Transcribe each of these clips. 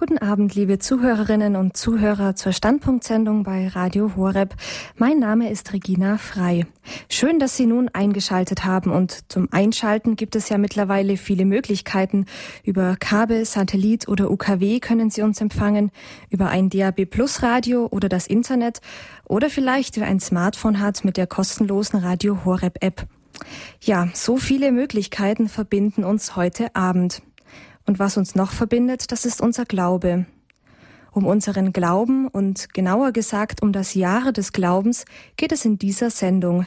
Guten Abend, liebe Zuhörerinnen und Zuhörer zur Standpunktsendung bei Radio Horeb. Mein Name ist Regina Frei. Schön, dass Sie nun eingeschaltet haben und zum Einschalten gibt es ja mittlerweile viele Möglichkeiten. Über Kabel, Satellit oder UKW können Sie uns empfangen, über ein DAB Plus Radio oder das Internet oder vielleicht wer ein Smartphone hat mit der kostenlosen Radio Horeb App. Ja, so viele Möglichkeiten verbinden uns heute Abend. Und was uns noch verbindet, das ist unser Glaube. Um unseren Glauben und genauer gesagt um das Jahre des Glaubens geht es in dieser Sendung.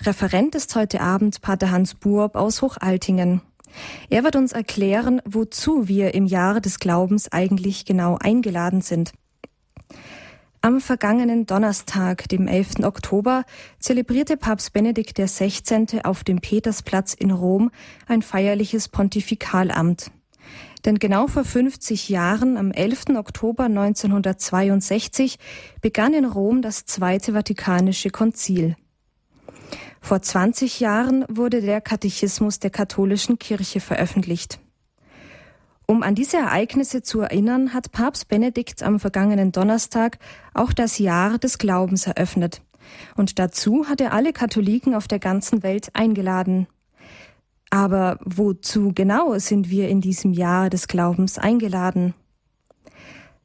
Referent ist heute Abend Pater Hans Buob aus Hochaltingen. Er wird uns erklären, wozu wir im Jahre des Glaubens eigentlich genau eingeladen sind. Am vergangenen Donnerstag, dem 11. Oktober, zelebrierte Papst Benedikt XVI. auf dem Petersplatz in Rom ein feierliches Pontifikalamt. Denn genau vor 50 Jahren, am 11. Oktober 1962, begann in Rom das Zweite Vatikanische Konzil. Vor 20 Jahren wurde der Katechismus der katholischen Kirche veröffentlicht. Um an diese Ereignisse zu erinnern, hat Papst Benedikt am vergangenen Donnerstag auch das Jahr des Glaubens eröffnet. Und dazu hat er alle Katholiken auf der ganzen Welt eingeladen. Aber wozu genau sind wir in diesem Jahr des Glaubens eingeladen?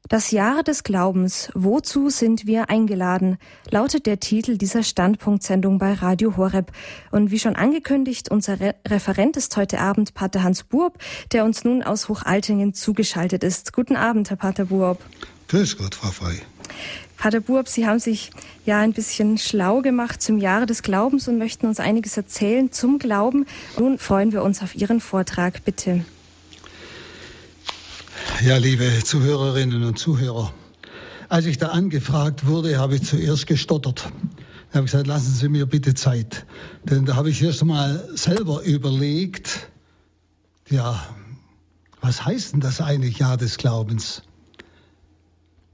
Das Jahr des Glaubens, wozu sind wir eingeladen, lautet der Titel dieser Standpunktsendung bei Radio Horeb. Und wie schon angekündigt, unser Re Referent ist heute Abend Pater Hans Burb, der uns nun aus Hochaltingen zugeschaltet ist. Guten Abend, Herr Pater Burb. Grüß Gott, Frau Frei. Pater Burb, Sie haben sich ja ein bisschen schlau gemacht zum Jahre des Glaubens und möchten uns einiges erzählen zum Glauben. Nun freuen wir uns auf Ihren Vortrag, bitte. Ja, liebe Zuhörerinnen und Zuhörer, als ich da angefragt wurde, habe ich zuerst gestottert. Da habe ich gesagt, lassen Sie mir bitte Zeit. Denn da habe ich erst einmal selber überlegt, ja, was heißt denn das eigentlich Jahr des Glaubens?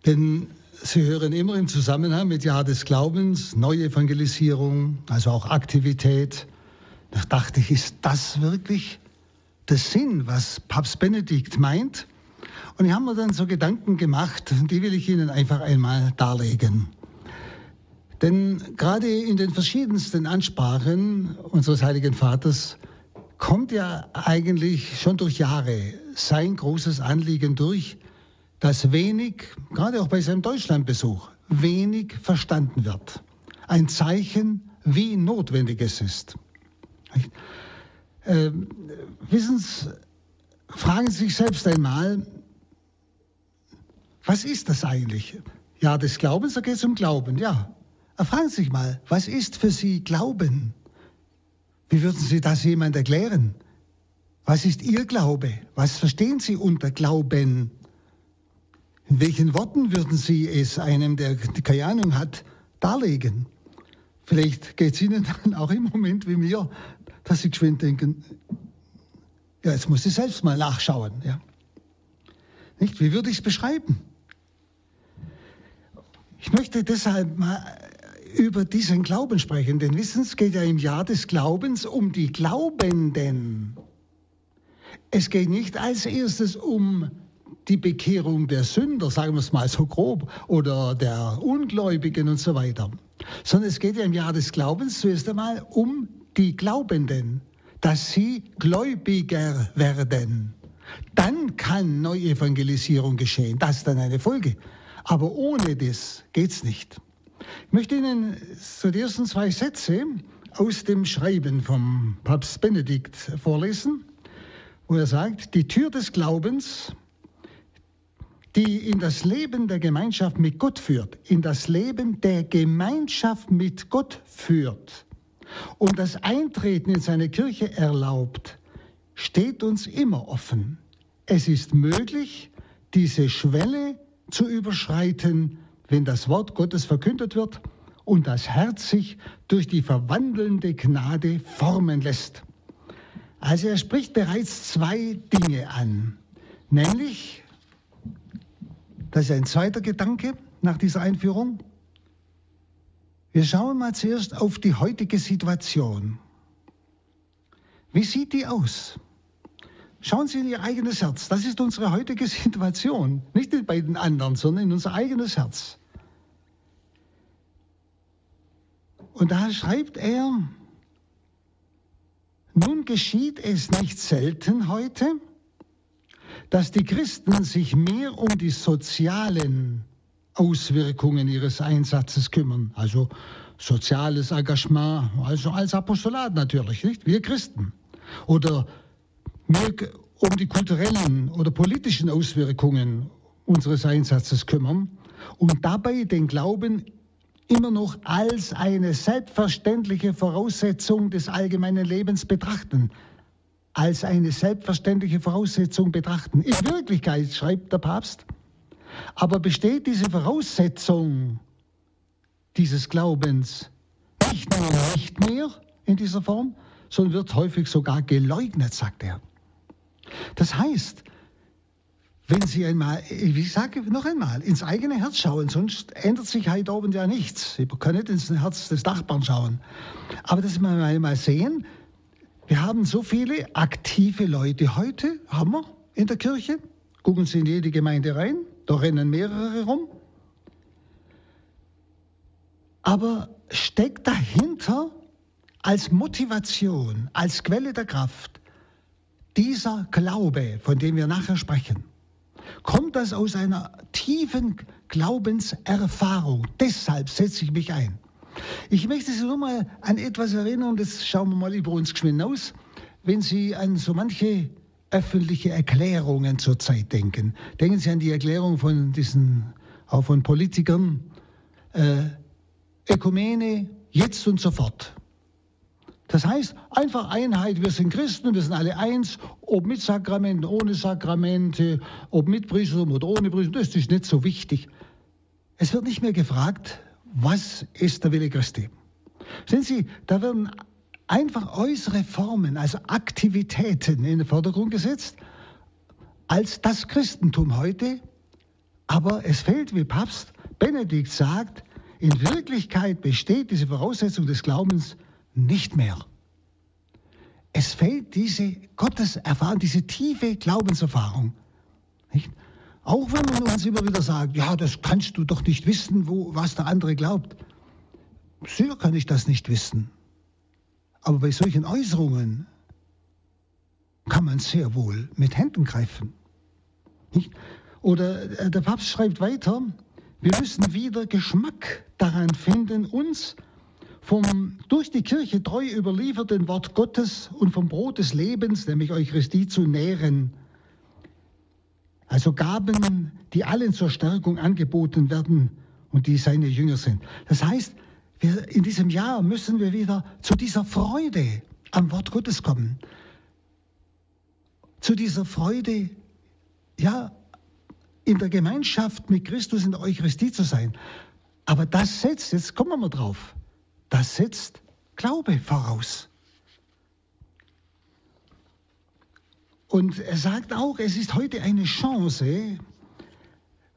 Denn Sie hören immer im Zusammenhang mit Jahr des Glaubens, Neuevangelisierung, also auch Aktivität. Da dachte ich, ist das wirklich der Sinn, was Papst Benedikt meint? Und ich habe mir dann so Gedanken gemacht, die will ich Ihnen einfach einmal darlegen. Denn gerade in den verschiedensten Ansprachen unseres Heiligen Vaters kommt ja eigentlich schon durch Jahre sein großes Anliegen durch, dass wenig, gerade auch bei seinem Deutschlandbesuch, wenig verstanden wird. Ein Zeichen, wie notwendig es ist. Äh, wissen Sie, fragen Sie sich selbst einmal, was ist das eigentlich? Ja, des Glaubens, da geht es um Glauben, ja. Aber fragen Sie sich mal, was ist für Sie Glauben? Wie würden Sie das jemand erklären? Was ist Ihr Glaube? Was verstehen Sie unter Glauben? In welchen Worten würden Sie es einem, der keine Ahnung hat, darlegen? Vielleicht geht es Ihnen dann auch im Moment wie mir, dass Sie geschwind denken, ja, jetzt muss ich selbst mal nachschauen. Ja. Nicht? Wie würde ich es beschreiben? Ich möchte deshalb mal über diesen Glauben sprechen, denn wissen Sie, es geht ja im Jahr des Glaubens um die Glaubenden. Es geht nicht als erstes um die Bekehrung der Sünder, sagen wir es mal so grob, oder der Ungläubigen und so weiter, sondern es geht ja im Jahr des Glaubens zuerst einmal um die Glaubenden, dass sie gläubiger werden. Dann kann Neuevangelisierung geschehen. Das ist dann eine Folge. Aber ohne das geht es nicht. Ich möchte Ihnen so die ersten zwei Sätze aus dem Schreiben vom Papst Benedikt vorlesen, wo er sagt, die Tür des Glaubens die in das Leben der Gemeinschaft mit Gott führt, in das Leben der Gemeinschaft mit Gott führt und das Eintreten in seine Kirche erlaubt, steht uns immer offen. Es ist möglich, diese Schwelle zu überschreiten, wenn das Wort Gottes verkündet wird und das Herz sich durch die verwandelnde Gnade formen lässt. Also er spricht bereits zwei Dinge an, nämlich das ist ein zweiter Gedanke nach dieser Einführung. Wir schauen mal zuerst auf die heutige Situation. Wie sieht die aus? Schauen Sie in Ihr eigenes Herz. Das ist unsere heutige Situation. Nicht bei den anderen, sondern in unser eigenes Herz. Und da schreibt er, nun geschieht es nicht selten heute, dass die Christen sich mehr um die sozialen Auswirkungen ihres Einsatzes kümmern. Also soziales Engagement, also als Apostolat natürlich, nicht? Wir Christen. Oder mehr um die kulturellen oder politischen Auswirkungen unseres Einsatzes kümmern und dabei den Glauben immer noch als eine selbstverständliche Voraussetzung des allgemeinen Lebens betrachten. Als eine selbstverständliche Voraussetzung betrachten. In Wirklichkeit, schreibt der Papst, aber besteht diese Voraussetzung dieses Glaubens nicht nur nicht mehr in dieser Form, sondern wird häufig sogar geleugnet, sagt er. Das heißt, wenn Sie einmal, ich sage noch einmal, ins eigene Herz schauen, sonst ändert sich heute oben ja nichts. Sie können nicht ins Herz des Nachbarn schauen. Aber dass wir einmal sehen, wir haben so viele aktive Leute heute, haben wir in der Kirche. Gucken Sie in jede Gemeinde rein, da rennen mehrere rum. Aber steckt dahinter als Motivation, als Quelle der Kraft dieser Glaube, von dem wir nachher sprechen kommt das aus einer tiefen Glaubenserfahrung. Deshalb setze ich mich ein. Ich möchte Sie nur mal an etwas erinnern, das schauen wir mal über uns geschwind aus, wenn Sie an so manche öffentliche Erklärungen zurzeit denken. Denken Sie an die Erklärung von diesen, auch von Politikern, äh, Ökumene, jetzt und sofort. Das heißt, einfach Einheit, wir sind Christen, wir sind alle eins, ob mit Sakramenten, ohne Sakramente, ob mit Priesterum oder ohne Priesterum, das ist nicht so wichtig. Es wird nicht mehr gefragt, was ist der Wille Christi. Sehen Sie, da werden einfach äußere Formen, also Aktivitäten in den Vordergrund gesetzt, als das Christentum heute. Aber es fehlt, wie Papst Benedikt sagt, in Wirklichkeit besteht diese Voraussetzung des Glaubens nicht mehr. Es fehlt diese Gotteserfahrung, diese tiefe Glaubenserfahrung. Nicht? Auch wenn man uns immer wieder sagt, ja, das kannst du doch nicht wissen, wo, was der andere glaubt. Sicher kann ich das nicht wissen. Aber bei solchen Äußerungen kann man sehr wohl mit Händen greifen. Nicht? Oder äh, der Papst schreibt weiter, wir müssen wieder Geschmack daran finden, uns vom durch die Kirche treu überlieferten Wort Gottes und vom Brot des Lebens, nämlich Eucharistie, zu nähren. Also Gaben, die allen zur Stärkung angeboten werden und die seine Jünger sind. Das heißt, wir, in diesem Jahr müssen wir wieder zu dieser Freude am Wort Gottes kommen. Zu dieser Freude, ja, in der Gemeinschaft mit Christus in der Eucharistie zu sein. Aber das setzt, jetzt kommen wir mal drauf, das setzt Glaube voraus. Und er sagt auch, es ist heute eine Chance,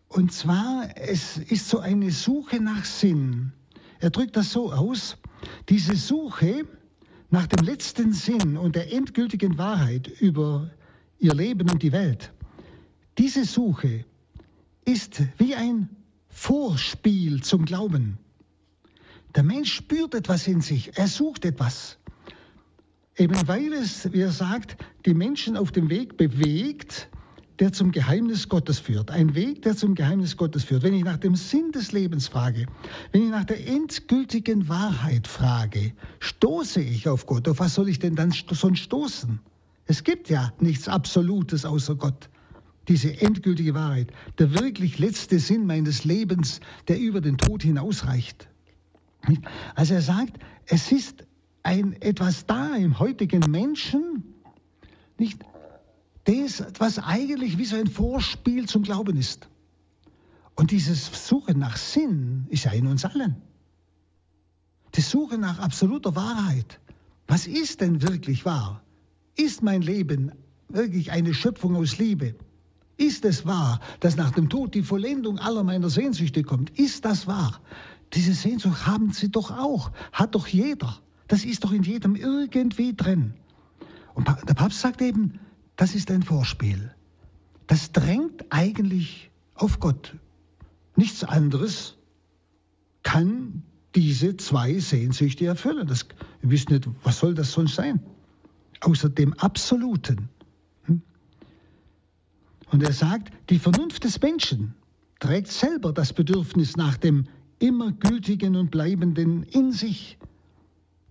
und zwar, es ist so eine Suche nach Sinn. Er drückt das so aus, diese Suche nach dem letzten Sinn und der endgültigen Wahrheit über ihr Leben und die Welt, diese Suche ist wie ein Vorspiel zum Glauben. Der Mensch spürt etwas in sich, er sucht etwas. Eben weil es, wie er sagt, die Menschen auf dem Weg bewegt, der zum Geheimnis Gottes führt. Ein Weg, der zum Geheimnis Gottes führt. Wenn ich nach dem Sinn des Lebens frage, wenn ich nach der endgültigen Wahrheit frage, stoße ich auf Gott. Auf was soll ich denn dann sonst stoßen? Es gibt ja nichts Absolutes außer Gott. Diese endgültige Wahrheit, der wirklich letzte Sinn meines Lebens, der über den Tod hinausreicht. Also er sagt, es ist ein, etwas da im heutigen Menschen, nicht, das, was eigentlich wie so ein Vorspiel zum Glauben ist. Und dieses Suchen nach Sinn ist ja in uns allen. Die Suche nach absoluter Wahrheit. Was ist denn wirklich wahr? Ist mein Leben wirklich eine Schöpfung aus Liebe? Ist es wahr, dass nach dem Tod die Vollendung aller meiner Sehnsüchte kommt? Ist das wahr? Diese Sehnsucht haben sie doch auch, hat doch jeder. Das ist doch in jedem irgendwie drin. Und der Papst sagt eben, das ist ein Vorspiel. Das drängt eigentlich auf Gott. Nichts anderes kann diese zwei Sehnsüchte erfüllen. Das, ihr wisst nicht, was soll das sonst sein? Außer dem Absoluten. Hm? Und er sagt, die Vernunft des Menschen trägt selber das Bedürfnis nach dem immer gültigen und bleibenden in sich.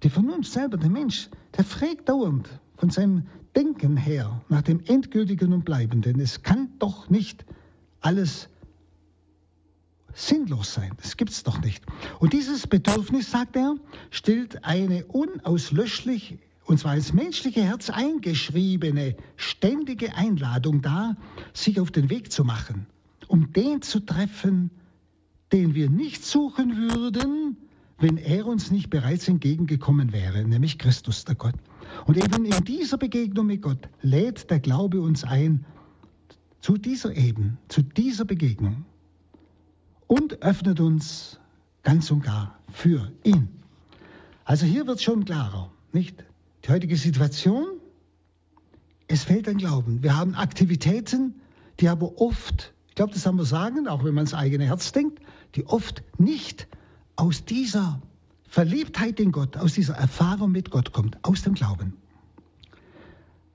Die Vernunft selber, der Mensch, der fragt dauernd von seinem Denken her nach dem endgültigen und bleibenden. Es kann doch nicht alles sinnlos sein. Das gibt es doch nicht. Und dieses Bedürfnis, sagt er, stellt eine unauslöschlich, und zwar ins menschliche Herz eingeschriebene, ständige Einladung dar, sich auf den Weg zu machen, um den zu treffen, den wir nicht suchen würden, wenn er uns nicht bereits entgegengekommen wäre, nämlich Christus, der Gott. Und eben in dieser Begegnung mit Gott lädt der Glaube uns ein, zu dieser Ebene, zu dieser Begegnung und öffnet uns ganz und gar für ihn. Also hier wird schon klarer, nicht? Die heutige Situation, es fehlt ein Glauben. Wir haben Aktivitäten, die aber oft, ich glaube, das haben wir sagen, auch wenn man ins eigene Herz denkt, die oft nicht aus dieser Verliebtheit in Gott, aus dieser Erfahrung mit Gott kommt, aus dem Glauben.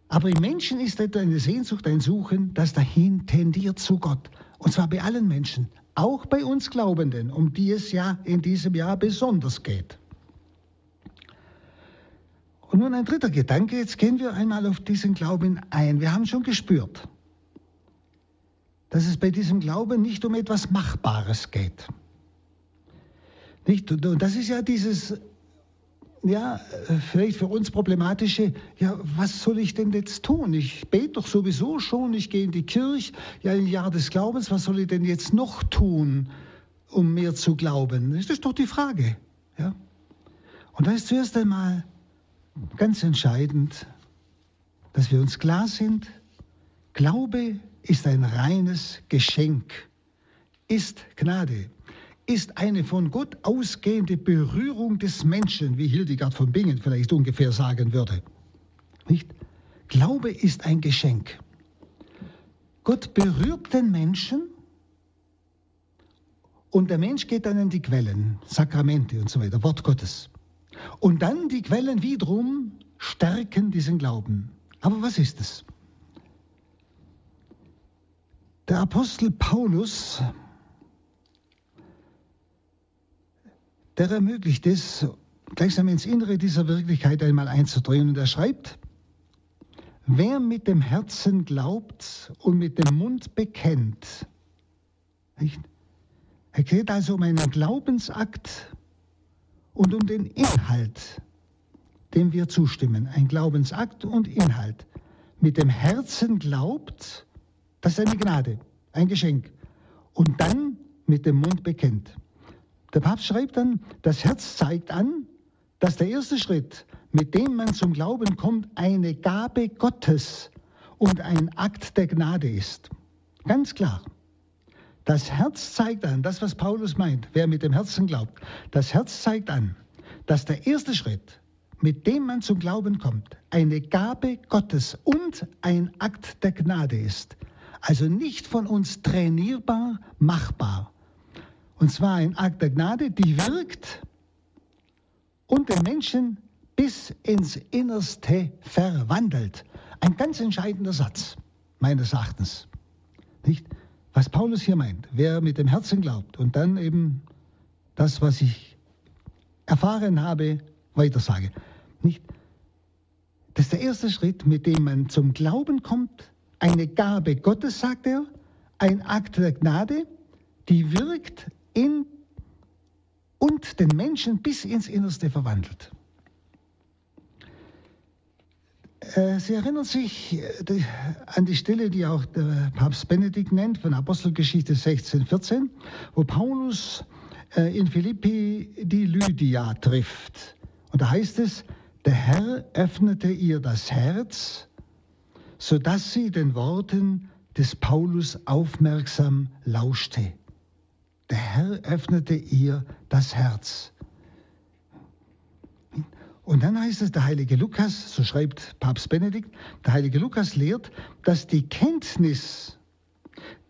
Aber im Menschen ist eine Sehnsucht, ein Suchen, das dahin tendiert zu Gott. Und zwar bei allen Menschen, auch bei uns Glaubenden, um die es ja in diesem Jahr besonders geht. Und nun ein dritter Gedanke, jetzt gehen wir einmal auf diesen Glauben ein. Wir haben schon gespürt, dass es bei diesem Glauben nicht um etwas Machbares geht. Nicht? Und das ist ja dieses, ja, vielleicht für uns problematische, ja, was soll ich denn jetzt tun? Ich bete doch sowieso schon, ich gehe in die Kirche, ja, im Jahr des Glaubens, was soll ich denn jetzt noch tun, um mehr zu glauben? Das ist doch die Frage. Ja? Und da ist zuerst einmal ganz entscheidend, dass wir uns klar sind, Glaube ist ein reines Geschenk, ist Gnade, ist eine von Gott ausgehende Berührung des Menschen, wie Hildegard von Bingen vielleicht ungefähr sagen würde. Nicht? Glaube ist ein Geschenk. Gott berührt den Menschen und der Mensch geht dann in die Quellen, Sakramente und so weiter, Wort Gottes. Und dann die Quellen wiederum stärken diesen Glauben. Aber was ist es? Der Apostel Paulus, der ermöglicht es, gleichsam ins Innere dieser Wirklichkeit einmal einzudrehen. Und er schreibt, wer mit dem Herzen glaubt und mit dem Mund bekennt, nicht? Er geht also um einen Glaubensakt und um den Inhalt, dem wir zustimmen. Ein Glaubensakt und Inhalt. Mit dem Herzen glaubt, das ist eine Gnade, ein Geschenk. Und dann mit dem Mund bekennt. Der Papst schreibt dann, das Herz zeigt an, dass der erste Schritt, mit dem man zum Glauben kommt, eine Gabe Gottes und ein Akt der Gnade ist. Ganz klar. Das Herz zeigt an, das was Paulus meint, wer mit dem Herzen glaubt, das Herz zeigt an, dass der erste Schritt, mit dem man zum Glauben kommt, eine Gabe Gottes und ein Akt der Gnade ist. Also nicht von uns trainierbar, machbar. Und zwar ein Akt der Gnade, die wirkt und den Menschen bis ins Innerste verwandelt. Ein ganz entscheidender Satz, meines Erachtens. Nicht? Was Paulus hier meint, wer mit dem Herzen glaubt und dann eben das, was ich erfahren habe, weitersage. Nicht? Das ist der erste Schritt, mit dem man zum Glauben kommt, eine Gabe Gottes, sagt er, ein Akt der Gnade, die wirkt in und den Menschen bis ins Innerste verwandelt. Äh, Sie erinnern sich äh, an die Stelle, die auch der Papst Benedikt nennt, von Apostelgeschichte 16, 14, wo Paulus äh, in Philippi die Lydia trifft. Und da heißt es, der Herr öffnete ihr das Herz, sodass sie den Worten des Paulus aufmerksam lauschte. Der Herr öffnete ihr das Herz. Und dann heißt es, der heilige Lukas, so schreibt Papst Benedikt, der heilige Lukas lehrt, dass die Kenntnis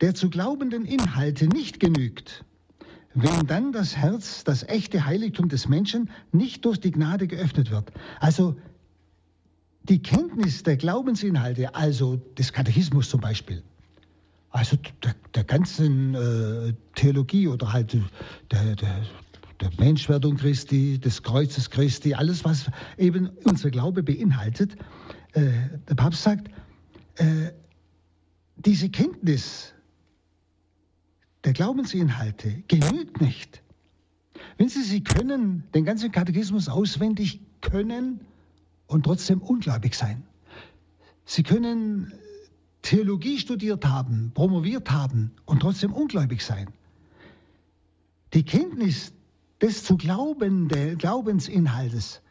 der zu glaubenden Inhalte nicht genügt, wenn dann das Herz, das echte Heiligtum des Menschen, nicht durch die Gnade geöffnet wird. Also die Kenntnis der Glaubensinhalte, also des Katechismus zum Beispiel, also der, der ganzen äh, Theologie oder halt der, der, der Menschwerdung Christi, des Kreuzes Christi, alles, was eben unser Glaube beinhaltet. Äh, der Papst sagt, äh, diese Kenntnis der Glaubensinhalte genügt nicht. Wenn Sie, Sie können den ganzen Katechismus auswendig können und trotzdem ungläubig sein. Sie können Theologie studiert haben, promoviert haben und trotzdem ungläubig sein. Die Kenntnis des zu glaubenden Glaubensinhaltes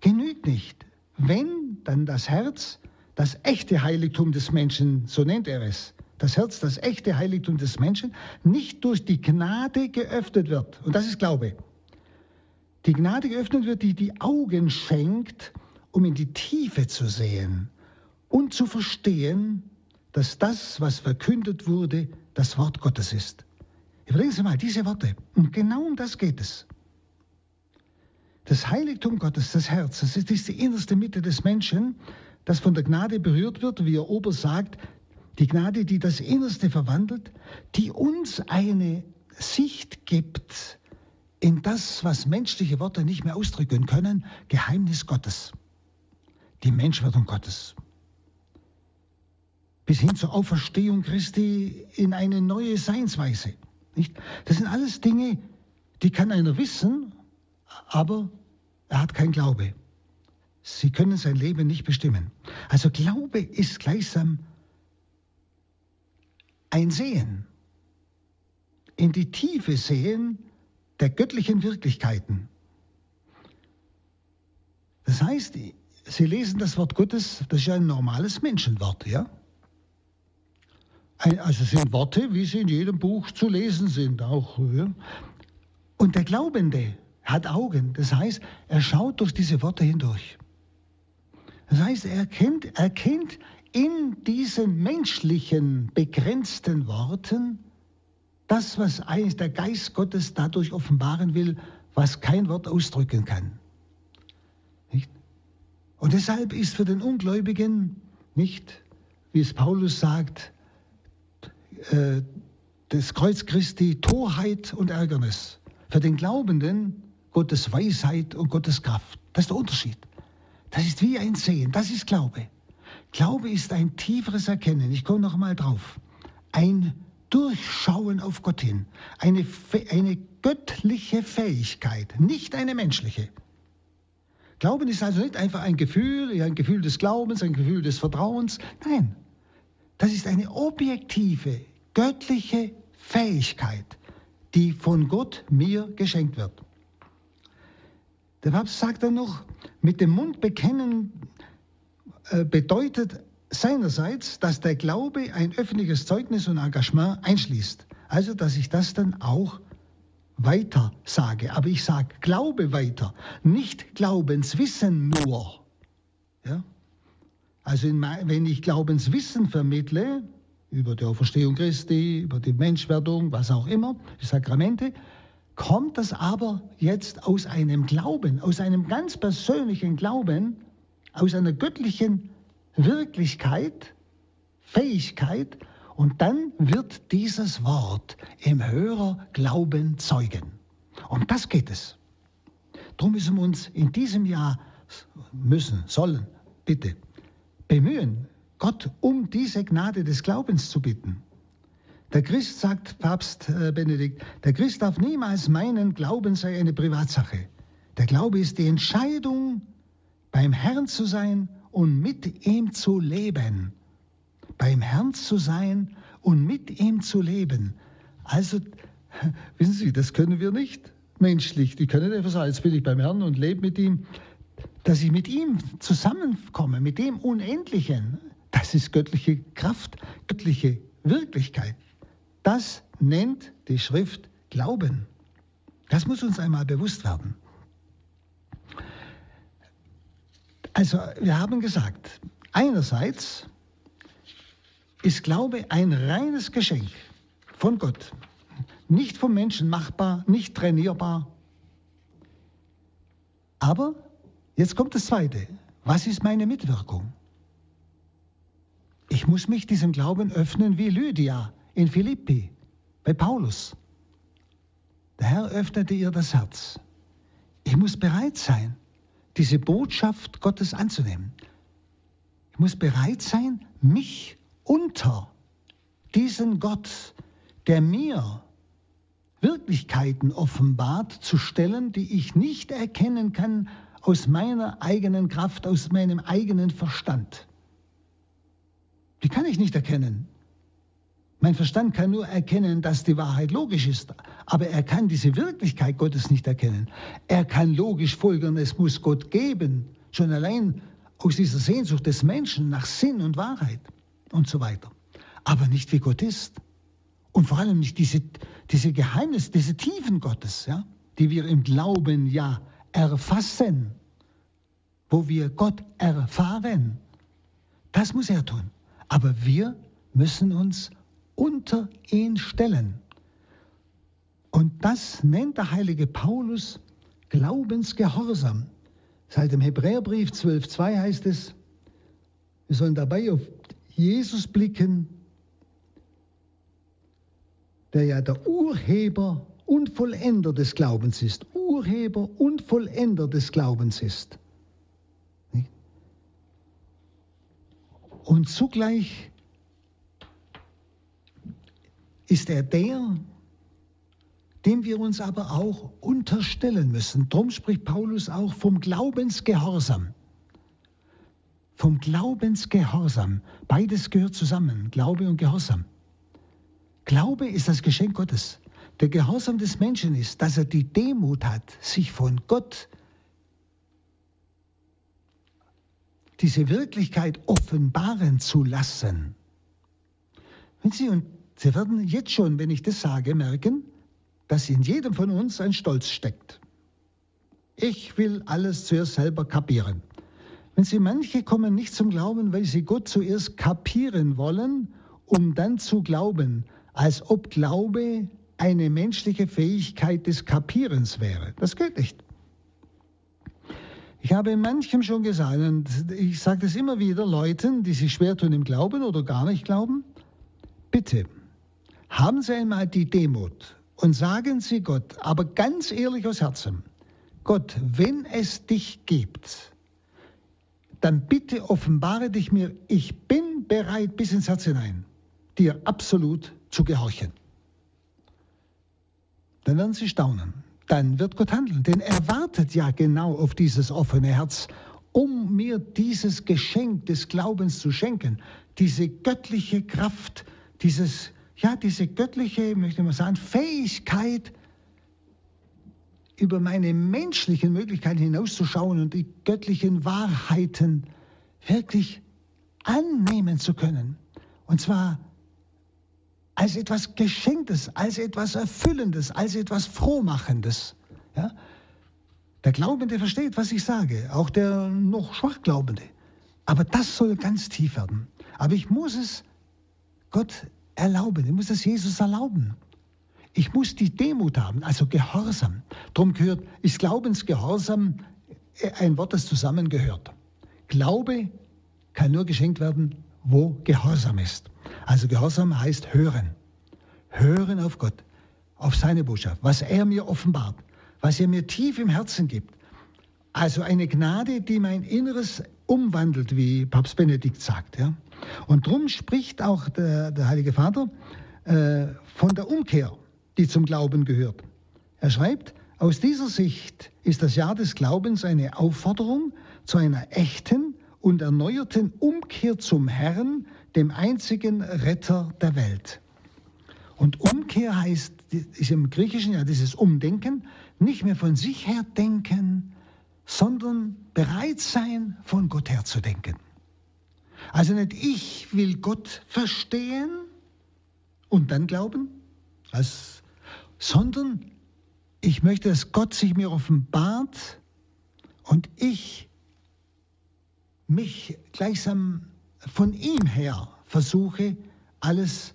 genügt nicht, wenn dann das Herz, das echte Heiligtum des Menschen, so nennt er es, das Herz, das echte Heiligtum des Menschen, nicht durch die Gnade geöffnet wird. Und das ist Glaube. Die Gnade geöffnet wird, die die Augen schenkt, um in die Tiefe zu sehen und zu verstehen, dass das, was verkündet wurde, das Wort Gottes ist. Überlegen Sie mal diese Worte. Und genau um das geht es. Das Heiligtum Gottes, das Herz, das ist die innerste Mitte des Menschen, das von der Gnade berührt wird, wie er Ober sagt, die Gnade, die das Innerste verwandelt, die uns eine Sicht gibt in das, was menschliche Worte nicht mehr ausdrücken können, Geheimnis Gottes, die Menschwerdung Gottes bis hin zur Auferstehung Christi in eine neue Seinsweise. Nicht? Das sind alles Dinge, die kann einer wissen, aber er hat kein Glaube. Sie können sein Leben nicht bestimmen. Also Glaube ist gleichsam ein Sehen, in die Tiefe sehen der göttlichen Wirklichkeiten. Das heißt, Sie lesen das Wort Gottes, das ist ja ein normales Menschenwort, ja? Also sind Worte, wie sie in jedem Buch zu lesen sind, auch. Ja. Und der Glaubende hat Augen. Das heißt, er schaut durch diese Worte hindurch. Das heißt, er kennt, er kennt in diesen menschlichen, begrenzten Worten das, was eigentlich der Geist Gottes dadurch offenbaren will, was kein Wort ausdrücken kann. Nicht? Und deshalb ist für den Ungläubigen nicht, wie es Paulus sagt, äh, das Kreuz Christi Torheit und Ärgernis. Für den Glaubenden Gottes Weisheit und Gottes Kraft. Das ist der Unterschied. Das ist wie ein Sehen, das ist Glaube. Glaube ist ein tieferes Erkennen, ich komme noch mal drauf. Ein Durchschauen auf Gott hin, eine, eine göttliche Fähigkeit, nicht eine menschliche. Glauben ist also nicht einfach ein Gefühl, ein Gefühl des Glaubens, ein Gefühl des Vertrauens. Nein, das ist eine objektive, göttliche Fähigkeit, die von Gott mir geschenkt wird. Der Papst sagt dann noch, mit dem Mund bekennen äh, bedeutet seinerseits, dass der Glaube ein öffentliches Zeugnis und Engagement einschließt. Also, dass ich das dann auch weiter sage. Aber ich sage Glaube weiter, nicht Glaubenswissen nur. Ja? Also, in, wenn ich Glaubenswissen vermittle, über die Auferstehung Christi, über die Menschwerdung, was auch immer, die Sakramente, kommt das aber jetzt aus einem Glauben, aus einem ganz persönlichen Glauben, aus einer göttlichen Wirklichkeit, Fähigkeit, und dann wird dieses Wort im Hörer Glauben zeugen. Um das geht es. Darum müssen wir uns in diesem Jahr müssen, sollen, bitte, bemühen, Gott um diese Gnade des Glaubens zu bitten. Der Christ, sagt Papst äh, Benedikt, der Christ darf niemals meinen, Glauben sei eine Privatsache. Der Glaube ist die Entscheidung, beim Herrn zu sein und mit ihm zu leben. Beim Herrn zu sein und mit ihm zu leben. Also, wissen Sie, das können wir nicht menschlich. Die können einfach sagen, jetzt bin ich beim Herrn und lebe mit ihm. Dass ich mit ihm zusammenkomme, mit dem Unendlichen, das ist göttliche Kraft, göttliche Wirklichkeit. Das nennt die Schrift Glauben. Das muss uns einmal bewusst werden. Also wir haben gesagt, einerseits ist Glaube ein reines Geschenk von Gott, nicht vom Menschen machbar, nicht trainierbar. Aber jetzt kommt das Zweite. Was ist meine Mitwirkung? Ich muss mich diesem Glauben öffnen wie Lydia in Philippi bei Paulus. Der Herr öffnete ihr das Herz. Ich muss bereit sein, diese Botschaft Gottes anzunehmen. Ich muss bereit sein, mich unter diesen Gott, der mir Wirklichkeiten offenbart, zu stellen, die ich nicht erkennen kann aus meiner eigenen Kraft, aus meinem eigenen Verstand. Die kann ich nicht erkennen. Mein Verstand kann nur erkennen, dass die Wahrheit logisch ist, aber er kann diese Wirklichkeit Gottes nicht erkennen. Er kann logisch folgern, es muss Gott geben, schon allein aus dieser Sehnsucht des Menschen nach Sinn und Wahrheit und so weiter. Aber nicht wie Gott ist. Und vor allem nicht diese, diese Geheimnisse, diese Tiefen Gottes, ja, die wir im Glauben ja erfassen, wo wir Gott erfahren. Das muss er tun. Aber wir müssen uns unter ihn stellen. Und das nennt der heilige Paulus Glaubensgehorsam. Seit dem Hebräerbrief 12.2 heißt es, wir sollen dabei auf Jesus blicken, der ja der Urheber und Vollender des Glaubens ist. Urheber und Vollender des Glaubens ist. Und zugleich ist er der, dem wir uns aber auch unterstellen müssen. Darum spricht Paulus auch vom Glaubensgehorsam. Vom Glaubensgehorsam. Beides gehört zusammen, Glaube und Gehorsam. Glaube ist das Geschenk Gottes. Der Gehorsam des Menschen ist, dass er die Demut hat, sich von Gott diese Wirklichkeit offenbaren zu lassen. Wenn Sie, und Sie werden jetzt schon, wenn ich das sage, merken, dass in jedem von uns ein Stolz steckt. Ich will alles zuerst selber kapieren. Wenn Sie manche kommen nicht zum Glauben, weil sie Gott zuerst kapieren wollen, um dann zu glauben, als ob Glaube eine menschliche Fähigkeit des Kapierens wäre. Das geht nicht. Ich habe manchem schon gesagt, und ich sage das immer wieder Leuten, die sich schwer tun im Glauben oder gar nicht glauben, bitte, haben Sie einmal die Demut und sagen Sie Gott, aber ganz ehrlich aus Herzen, Gott, wenn es dich gibt, dann bitte offenbare dich mir, ich bin bereit bis ins Herz hinein, dir absolut zu gehorchen. Dann werden Sie staunen. Dann wird Gott handeln, denn er wartet ja genau auf dieses offene Herz, um mir dieses Geschenk des Glaubens zu schenken, diese göttliche Kraft, dieses, ja, diese göttliche, möchte man sagen, Fähigkeit, über meine menschlichen Möglichkeiten hinauszuschauen und die göttlichen Wahrheiten wirklich annehmen zu können. Und zwar als etwas Geschenktes, als etwas Erfüllendes, als etwas Frohmachendes. Ja? Der Glaubende versteht, was ich sage, auch der noch Schwachglaubende. Aber das soll ganz tief werden. Aber ich muss es Gott erlauben, ich muss es Jesus erlauben. Ich muss die Demut haben, also Gehorsam. Darum gehört, ist Glaubensgehorsam ein Wort, das zusammengehört. Glaube kann nur geschenkt werden, wo Gehorsam ist. Also Gehorsam heißt hören. Hören auf Gott, auf seine Botschaft, was er mir offenbart, was er mir tief im Herzen gibt. Also eine Gnade, die mein Inneres umwandelt, wie Papst Benedikt sagt. Ja? Und darum spricht auch der, der Heilige Vater äh, von der Umkehr, die zum Glauben gehört. Er schreibt, aus dieser Sicht ist das Jahr des Glaubens eine Aufforderung zu einer echten und erneuerten Umkehr zum Herrn, dem einzigen Retter der Welt. Und Umkehr heißt, ist im Griechischen ja dieses Umdenken, nicht mehr von sich her denken, sondern bereit sein, von Gott her zu denken. Also nicht ich will Gott verstehen und dann glauben, als, sondern ich möchte, dass Gott sich mir offenbart und ich mich gleichsam von ihm her versuche, alles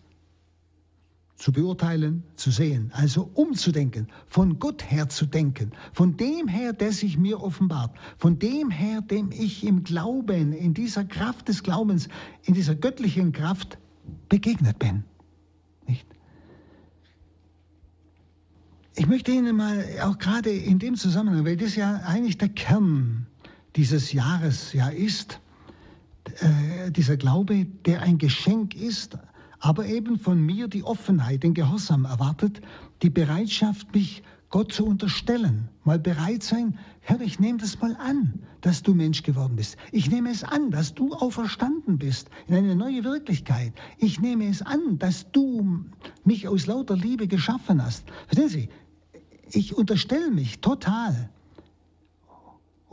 zu beurteilen, zu sehen, also umzudenken, von Gott her zu denken, von dem her, der sich mir offenbart, von dem her, dem ich im Glauben, in dieser Kraft des Glaubens, in dieser göttlichen Kraft begegnet bin. Nicht? Ich möchte Ihnen mal auch gerade in dem Zusammenhang, weil das ja eigentlich der Kern dieses Jahres ja ist, äh, dieser Glaube, der ein Geschenk ist, aber eben von mir die Offenheit, den Gehorsam erwartet, die Bereitschaft, mich Gott zu unterstellen, mal bereit sein, Herr, ich nehme das mal an, dass du Mensch geworden bist. Ich nehme es an, dass du auferstanden bist in eine neue Wirklichkeit. Ich nehme es an, dass du mich aus lauter Liebe geschaffen hast. Verstehen Sie, ich unterstelle mich total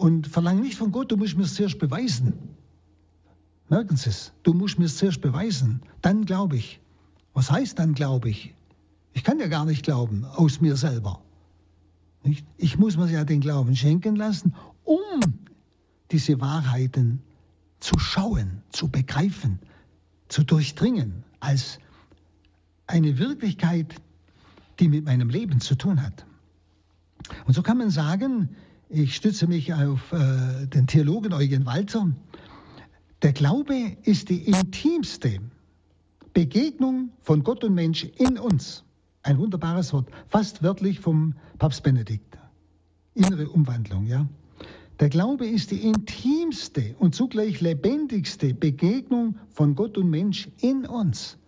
und verlange nicht von Gott, du musst mir es zuerst beweisen. Merken Sie es, du musst mir es zuerst beweisen, dann glaube ich. Was heißt dann glaube ich? Ich kann ja gar nicht glauben aus mir selber. Nicht? Ich muss mir ja den Glauben schenken lassen, um diese Wahrheiten zu schauen, zu begreifen, zu durchdringen als eine Wirklichkeit, die mit meinem Leben zu tun hat. Und so kann man sagen, ich stütze mich auf äh, den Theologen Eugen Walter, der Glaube ist die intimste Begegnung von Gott und Mensch in uns. Ein wunderbares Wort, fast wörtlich vom Papst Benedikt. Innere Umwandlung, ja. Der Glaube ist die intimste und zugleich lebendigste Begegnung von Gott und Mensch in uns.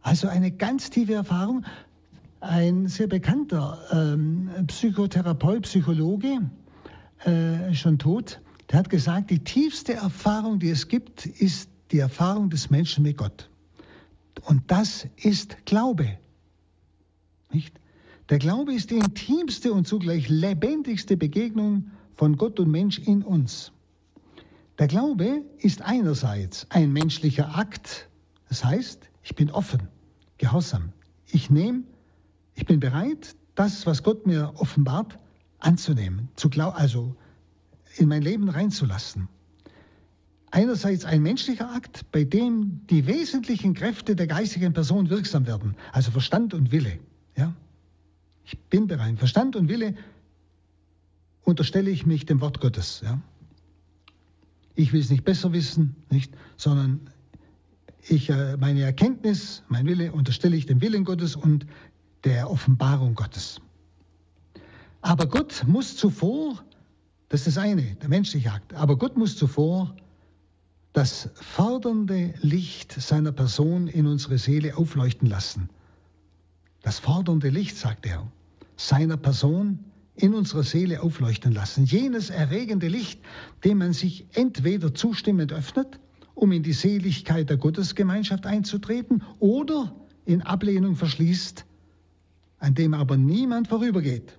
Also eine ganz tiefe Erfahrung. Ein sehr bekannter ähm, Psychotherapeut, Psychologe, äh, schon tot, der hat gesagt, die tiefste Erfahrung, die es gibt, ist die Erfahrung des Menschen mit Gott. Und das ist Glaube. Nicht? Der Glaube ist die intimste und zugleich lebendigste Begegnung von Gott und Mensch in uns. Der Glaube ist einerseits ein menschlicher Akt, das heißt, ich bin offen, gehorsam. Ich nehme ich bin bereit, das, was Gott mir offenbart, anzunehmen, zu glaub, also in mein Leben reinzulassen. Einerseits ein menschlicher Akt, bei dem die wesentlichen Kräfte der geistigen Person wirksam werden, also Verstand und Wille. Ja? Ich bin bereit. Verstand und Wille unterstelle ich mich dem Wort Gottes. Ja? Ich will es nicht besser wissen, nicht, sondern ich, äh, meine Erkenntnis, mein Wille unterstelle ich dem Willen Gottes und der Offenbarung Gottes. Aber Gott muss zuvor, das ist das eine, der menschliche Akt, aber Gott muss zuvor das fordernde Licht seiner Person in unsere Seele aufleuchten lassen. Das fordernde Licht, sagt er, seiner Person in unserer Seele aufleuchten lassen. Jenes erregende Licht, dem man sich entweder zustimmend öffnet, um in die Seligkeit der Gottesgemeinschaft einzutreten, oder in Ablehnung verschließt, an dem aber niemand vorübergeht,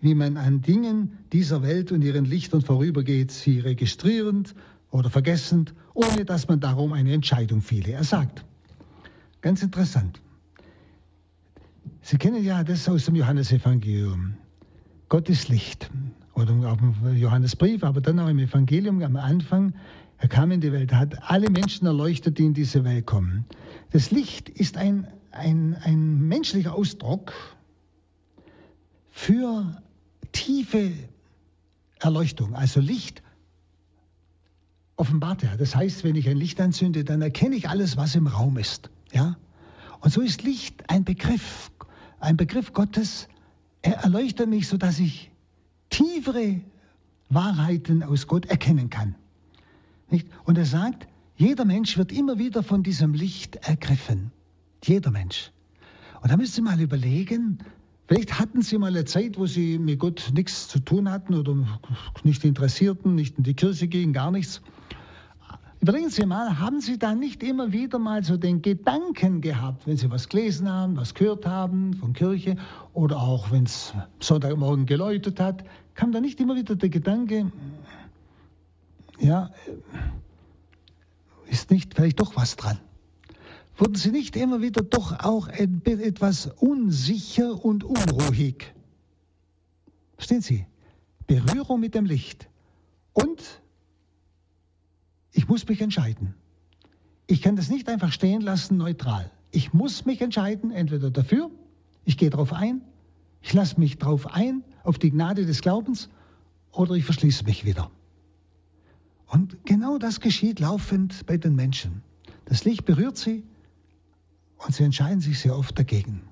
wie man an Dingen dieser Welt und ihren Lichtern vorübergeht, sie registrierend oder vergessend, ohne dass man darum eine Entscheidung fiele. Er sagt, ganz interessant, Sie kennen ja das aus dem Johannesevangelium. Gott ist Licht. Oder auch im Johannesbrief, aber dann auch im Evangelium am Anfang. Er kam in die Welt, hat alle Menschen erleuchtet, die in diese Welt kommen. Das Licht ist ein, ein, ein menschlicher Ausdruck für tiefe Erleuchtung, also Licht offenbart er. Das heißt, wenn ich ein Licht anzünde, dann erkenne ich alles, was im Raum ist. Ja? Und so ist Licht ein Begriff, ein Begriff Gottes. Er erleuchtet mich, sodass ich tiefere Wahrheiten aus Gott erkennen kann. Nicht? Und er sagt, jeder Mensch wird immer wieder von diesem Licht ergriffen. Jeder Mensch. Und da müsst ihr mal überlegen, Vielleicht hatten Sie mal eine Zeit, wo Sie mit Gott nichts zu tun hatten oder nicht interessierten, nicht in die Kirche gingen, gar nichts. Überlegen Sie mal, haben Sie da nicht immer wieder mal so den Gedanken gehabt, wenn Sie was gelesen haben, was gehört haben von Kirche oder auch wenn es Sonntagmorgen geläutet hat, kam da nicht immer wieder der Gedanke, ja, ist nicht vielleicht doch was dran? Wurden sie nicht immer wieder doch auch etwas unsicher und unruhig? Verstehen Sie? Berührung mit dem Licht und Ich muss mich entscheiden. Ich kann das nicht einfach stehen lassen, neutral. Ich muss mich entscheiden, entweder dafür, ich gehe darauf ein, ich lasse mich darauf ein, auf die Gnade des Glaubens, oder ich verschließe mich wieder. Und genau das geschieht laufend bei den Menschen. Das Licht berührt sie und sie entscheiden sich sehr oft dagegen.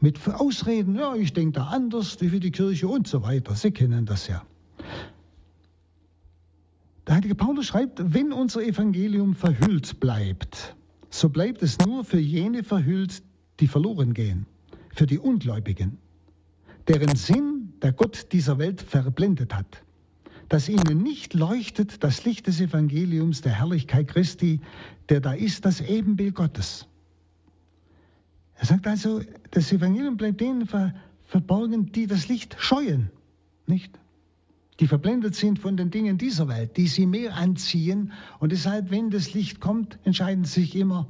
Mit Ausreden, ja, ich denke da anders wie die Kirche und so weiter. Sie kennen das ja. Der heilige Paulus schreibt, wenn unser Evangelium verhüllt bleibt, so bleibt es nur für jene verhüllt, die verloren gehen, für die Ungläubigen, deren Sinn der Gott dieser Welt verblendet hat dass ihnen nicht leuchtet das Licht des Evangeliums der Herrlichkeit Christi, der da ist, das Ebenbild Gottes. Er sagt also, das Evangelium bleibt denen ver verborgen, die das Licht scheuen, nicht? Die verblendet sind von den Dingen dieser Welt, die sie mehr anziehen und deshalb, wenn das Licht kommt, entscheiden sie sich immer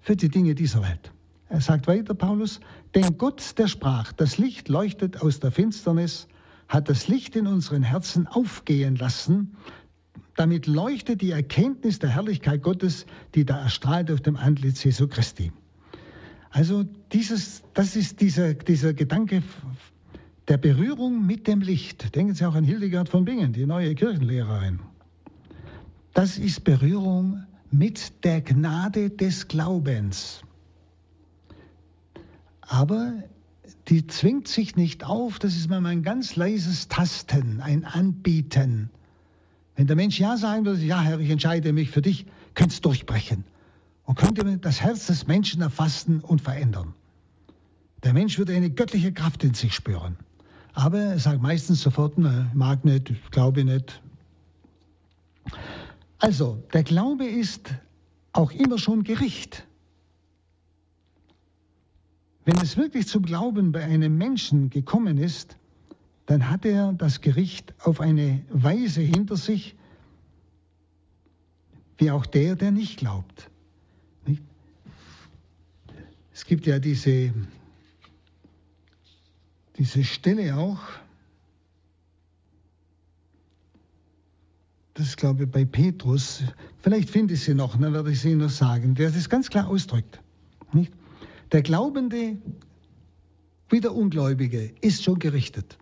für die Dinge dieser Welt. Er sagt weiter, Paulus, denn Gott, der sprach, das Licht leuchtet aus der Finsternis, hat das Licht in unseren Herzen aufgehen lassen. Damit leuchtet die Erkenntnis der Herrlichkeit Gottes, die da erstrahlt auf dem Antlitz Jesu Christi. Also dieses, das ist dieser, dieser Gedanke der Berührung mit dem Licht. Denken Sie auch an Hildegard von Bingen, die neue Kirchenlehrerin. Das ist Berührung mit der Gnade des Glaubens. Aber die zwingt sich nicht auf, das ist mal ein ganz leises Tasten, ein Anbieten. Wenn der Mensch Ja sagen würde, ja Herr, ich entscheide mich für dich, könnte es durchbrechen und könnte das Herz des Menschen erfassen und verändern. Der Mensch würde eine göttliche Kraft in sich spüren. Aber er sagt meistens sofort, ne, mag nicht, glaube nicht. Also, der Glaube ist auch immer schon Gericht. Wenn es wirklich zum Glauben bei einem Menschen gekommen ist, dann hat er das Gericht auf eine Weise hinter sich, wie auch der, der nicht glaubt. Es gibt ja diese, diese Stelle auch, das glaube ich, bei Petrus, vielleicht finde ich sie noch, dann werde ich sie noch sagen, der das ganz klar ausdrückt. Nicht? Der Glaubende wie der Ungläubige ist schon gerichtet.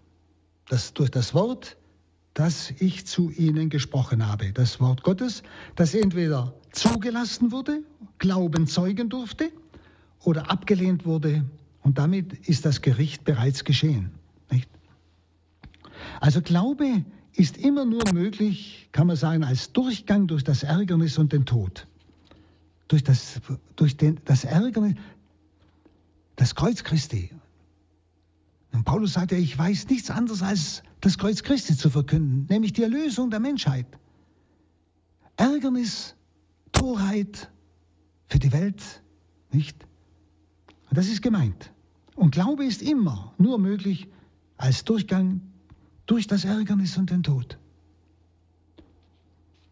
Das durch das Wort, das ich zu ihnen gesprochen habe. Das Wort Gottes, das entweder zugelassen wurde, Glauben zeugen durfte, oder abgelehnt wurde. Und damit ist das Gericht bereits geschehen. Nicht? Also Glaube ist immer nur möglich, kann man sagen, als Durchgang durch das Ärgernis und den Tod. Durch das, durch den, das Ärgernis, das Kreuz Christi. Und Paulus sagt ja, ich weiß nichts anderes als das Kreuz Christi zu verkünden, nämlich die Erlösung der Menschheit. Ärgernis, Torheit für die Welt, nicht? Das ist gemeint. Und Glaube ist immer nur möglich als Durchgang durch das Ärgernis und den Tod.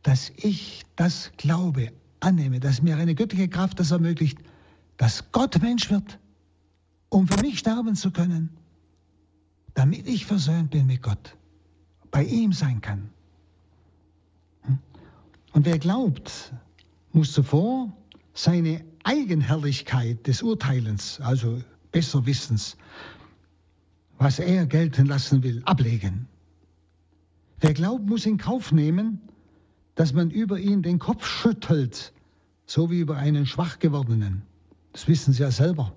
Dass ich das Glaube annehme, dass mir eine göttliche Kraft das ermöglicht, dass Gott Mensch wird, um für mich sterben zu können, damit ich versöhnt bin mit Gott, bei ihm sein kann. Hm? Und wer glaubt, muss zuvor seine Eigenherrlichkeit des Urteilens, also Besserwissens, was er gelten lassen will, ablegen. Wer glaubt, muss in Kauf nehmen, dass man über ihn den Kopf schüttelt, so wie über einen schwach gewordenen. Das wissen Sie ja selber.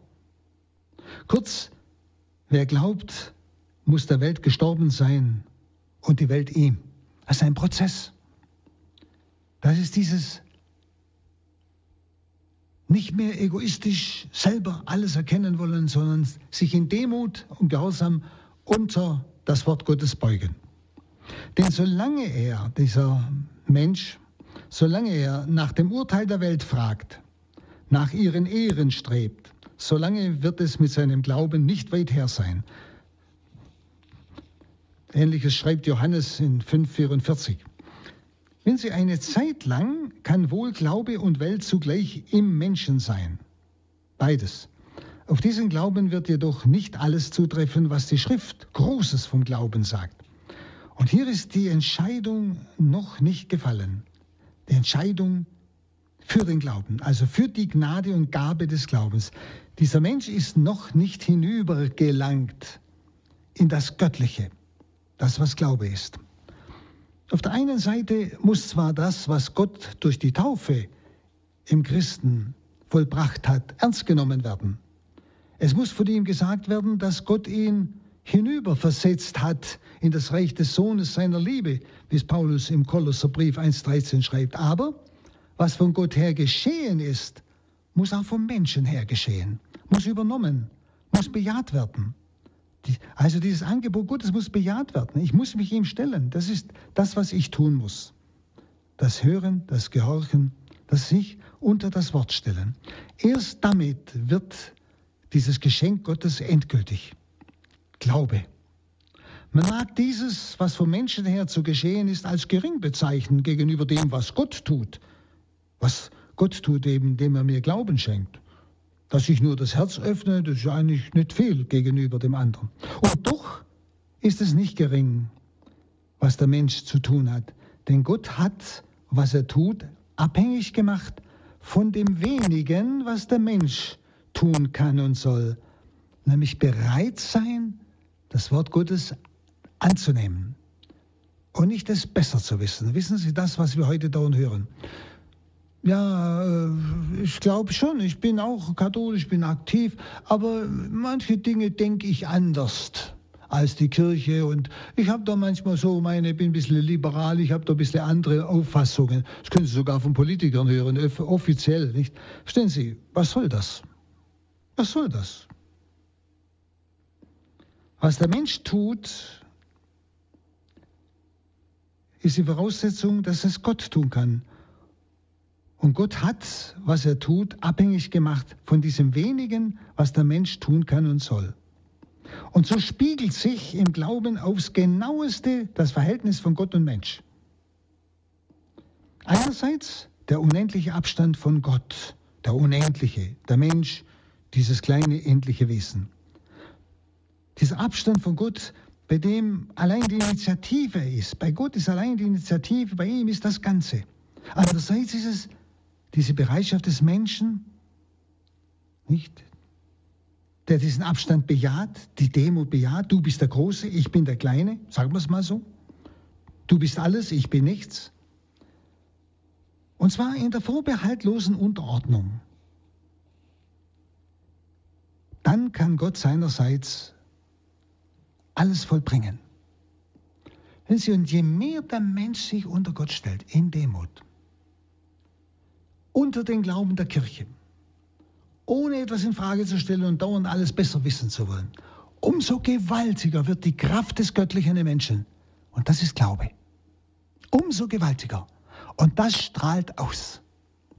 Kurz, wer glaubt, muss der Welt gestorben sein und die Welt ihm. Das ist ein Prozess. Das ist dieses nicht mehr egoistisch selber alles erkennen wollen, sondern sich in Demut und Gehorsam unter das Wort Gottes beugen. Denn solange er, dieser Mensch, solange er nach dem Urteil der Welt fragt, nach ihren Ehren strebt, solange wird es mit seinem Glauben nicht weit her sein. Ähnliches schreibt Johannes in 5,44. Wenn sie eine Zeit lang kann wohl Glaube und Welt zugleich im Menschen sein. Beides. Auf diesen Glauben wird jedoch nicht alles zutreffen, was die Schrift Großes vom Glauben sagt. Und hier ist die Entscheidung noch nicht gefallen. die Entscheidung für den Glauben, also für die Gnade und Gabe des Glaubens. Dieser Mensch ist noch nicht hinübergelangt in das Göttliche, das was Glaube ist. Auf der einen Seite muss zwar das, was Gott durch die Taufe im Christen vollbracht hat, ernst genommen werden. Es muss von ihm gesagt werden, dass Gott ihn hinüberversetzt hat in das Reich des Sohnes seiner Liebe, wie es Paulus im Kolosserbrief 1.13 schreibt. Aber was von Gott her geschehen ist, muss auch vom Menschen her geschehen, muss übernommen, muss bejaht werden. Also dieses Angebot Gottes muss bejaht werden. Ich muss mich ihm stellen. Das ist das, was ich tun muss. Das Hören, das Gehorchen, das sich unter das Wort stellen. Erst damit wird dieses Geschenk Gottes endgültig. Glaube. Man mag dieses, was vom Menschen her zu geschehen ist, als gering bezeichnen gegenüber dem, was Gott tut. Was Gott tut eben, indem er mir Glauben schenkt. Dass ich nur das Herz öffne, das ist eigentlich nicht viel gegenüber dem anderen. Und doch ist es nicht gering, was der Mensch zu tun hat. Denn Gott hat, was er tut, abhängig gemacht von dem wenigen, was der Mensch tun kann und soll. Nämlich bereit sein, das Wort Gottes anzunehmen und nicht es besser zu wissen. Wissen Sie das, was wir heute da und hören? Ja, äh, ich glaube schon, ich bin auch katholisch, bin aktiv, aber manche Dinge denke ich anders als die Kirche und ich habe da manchmal so meine, bin ein bisschen liberal, ich habe da ein bisschen andere Auffassungen. Das können Sie sogar von Politikern hören, offiziell, nicht? Verstehen Sie, was soll das? Was soll das? Was der Mensch tut, ist die Voraussetzung, dass es Gott tun kann. Und Gott hat, was er tut, abhängig gemacht von diesem wenigen, was der Mensch tun kann und soll. Und so spiegelt sich im Glauben aufs genaueste das Verhältnis von Gott und Mensch. Einerseits der unendliche Abstand von Gott, der unendliche, der Mensch, dieses kleine endliche Wesen. Dieser Abstand von Gott, bei dem allein die Initiative ist. Bei Gott ist allein die Initiative, bei ihm ist das Ganze. Andererseits ist es diese Bereitschaft des Menschen, nicht? Der diesen Abstand bejaht, die Demut bejaht. Du bist der Große, ich bin der Kleine, sagen wir es mal so. Du bist alles, ich bin nichts. Und zwar in der vorbehaltlosen Unterordnung. Dann kann Gott seinerseits alles vollbringen. Sie, und je mehr der Mensch sich unter Gott stellt, in Demut, unter den Glauben der Kirche, ohne etwas in Frage zu stellen und dauernd alles besser wissen zu wollen, umso gewaltiger wird die Kraft des Göttlichen im Menschen. Und das ist Glaube. Umso gewaltiger. Und das strahlt aus.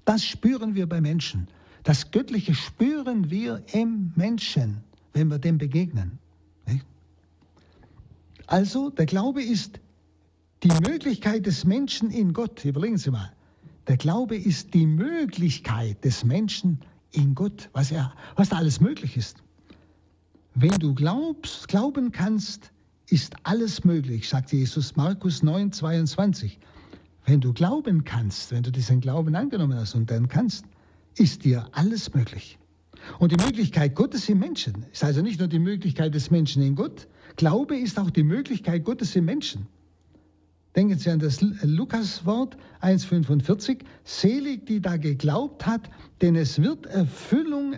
Das spüren wir bei Menschen. Das Göttliche spüren wir im Menschen, wenn wir dem begegnen. Also der Glaube ist die Möglichkeit des Menschen in Gott. Überlegen Sie mal. Der Glaube ist die Möglichkeit des Menschen in Gott, was, er, was da alles möglich ist. Wenn du glaubst, glauben kannst, ist alles möglich, sagt Jesus Markus 9, 22. Wenn du glauben kannst, wenn du diesen Glauben angenommen hast und dann kannst, ist dir alles möglich. Und die Möglichkeit Gottes im Menschen ist also nicht nur die Möglichkeit des Menschen in Gott, Glaube ist auch die Möglichkeit Gottes im Menschen. Denken Sie an das Lukas-Wort 1,45. Selig, die da geglaubt hat, denn es wird Erfüllung,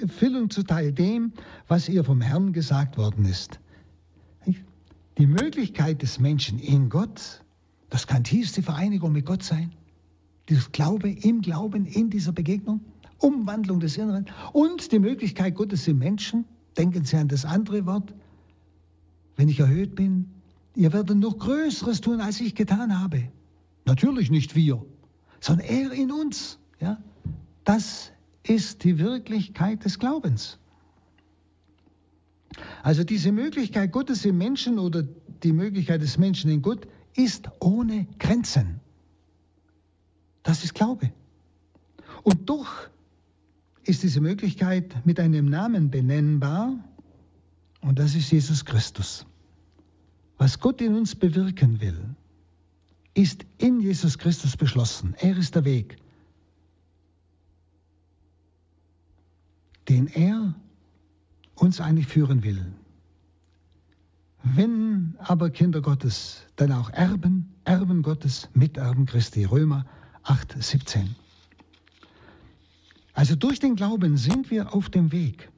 Erfüllung zuteil dem, was ihr vom Herrn gesagt worden ist. Die Möglichkeit des Menschen in Gott, das kann tiefste Vereinigung mit Gott sein. Dieses Glaube im Glauben, in dieser Begegnung, Umwandlung des Inneren und die Möglichkeit Gottes im Menschen. Denken Sie an das andere Wort. Wenn ich erhöht bin, ihr werdet noch Größeres tun, als ich getan habe. Natürlich nicht wir, sondern er in uns. Ja? Das ist die Wirklichkeit des Glaubens. Also diese Möglichkeit Gottes im Menschen oder die Möglichkeit des Menschen in Gott ist ohne Grenzen. Das ist Glaube. Und doch ist diese Möglichkeit mit einem Namen benennbar und das ist Jesus Christus. Was Gott in uns bewirken will, ist in Jesus Christus beschlossen. Er ist der Weg, den er uns eigentlich führen will. Wenn aber Kinder Gottes, dann auch Erben, Erben Gottes, Miterben Christi. Römer 8, 17. Also durch den Glauben sind wir auf dem Weg,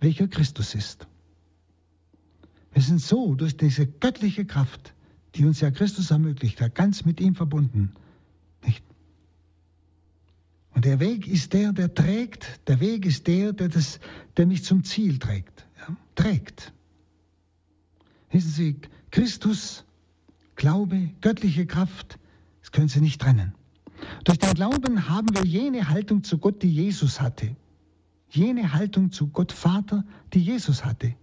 welcher Christus ist. Wir sind so durch diese göttliche Kraft, die uns ja Christus ermöglicht hat, ganz mit ihm verbunden. Nicht? Und der Weg ist der, der trägt. Der Weg ist der, der, das, der mich zum Ziel trägt. Ja? Trägt. Wissen Sie, Christus, Glaube, göttliche Kraft, das können Sie nicht trennen. Durch den Glauben haben wir jene Haltung zu Gott, die Jesus hatte. Jene Haltung zu Gott Vater, die Jesus hatte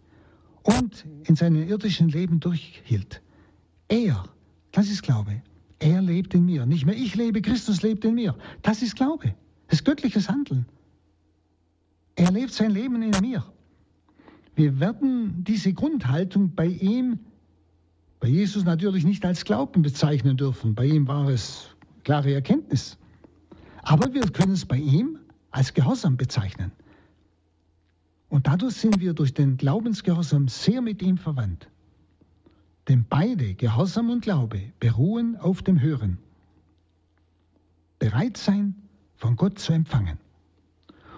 und in seinem irdischen Leben durchhielt. Er, das ist Glaube. Er lebt in mir. Nicht mehr ich lebe, Christus lebt in mir. Das ist Glaube. Das ist göttliches Handeln. Er lebt sein Leben in mir. Wir werden diese Grundhaltung bei ihm, bei Jesus natürlich nicht als Glauben bezeichnen dürfen. Bei ihm war es klare Erkenntnis. Aber wir können es bei ihm als Gehorsam bezeichnen. Und dadurch sind wir durch den Glaubensgehorsam sehr mit ihm verwandt. Denn beide, Gehorsam und Glaube, beruhen auf dem Hören. Bereit sein, von Gott zu empfangen.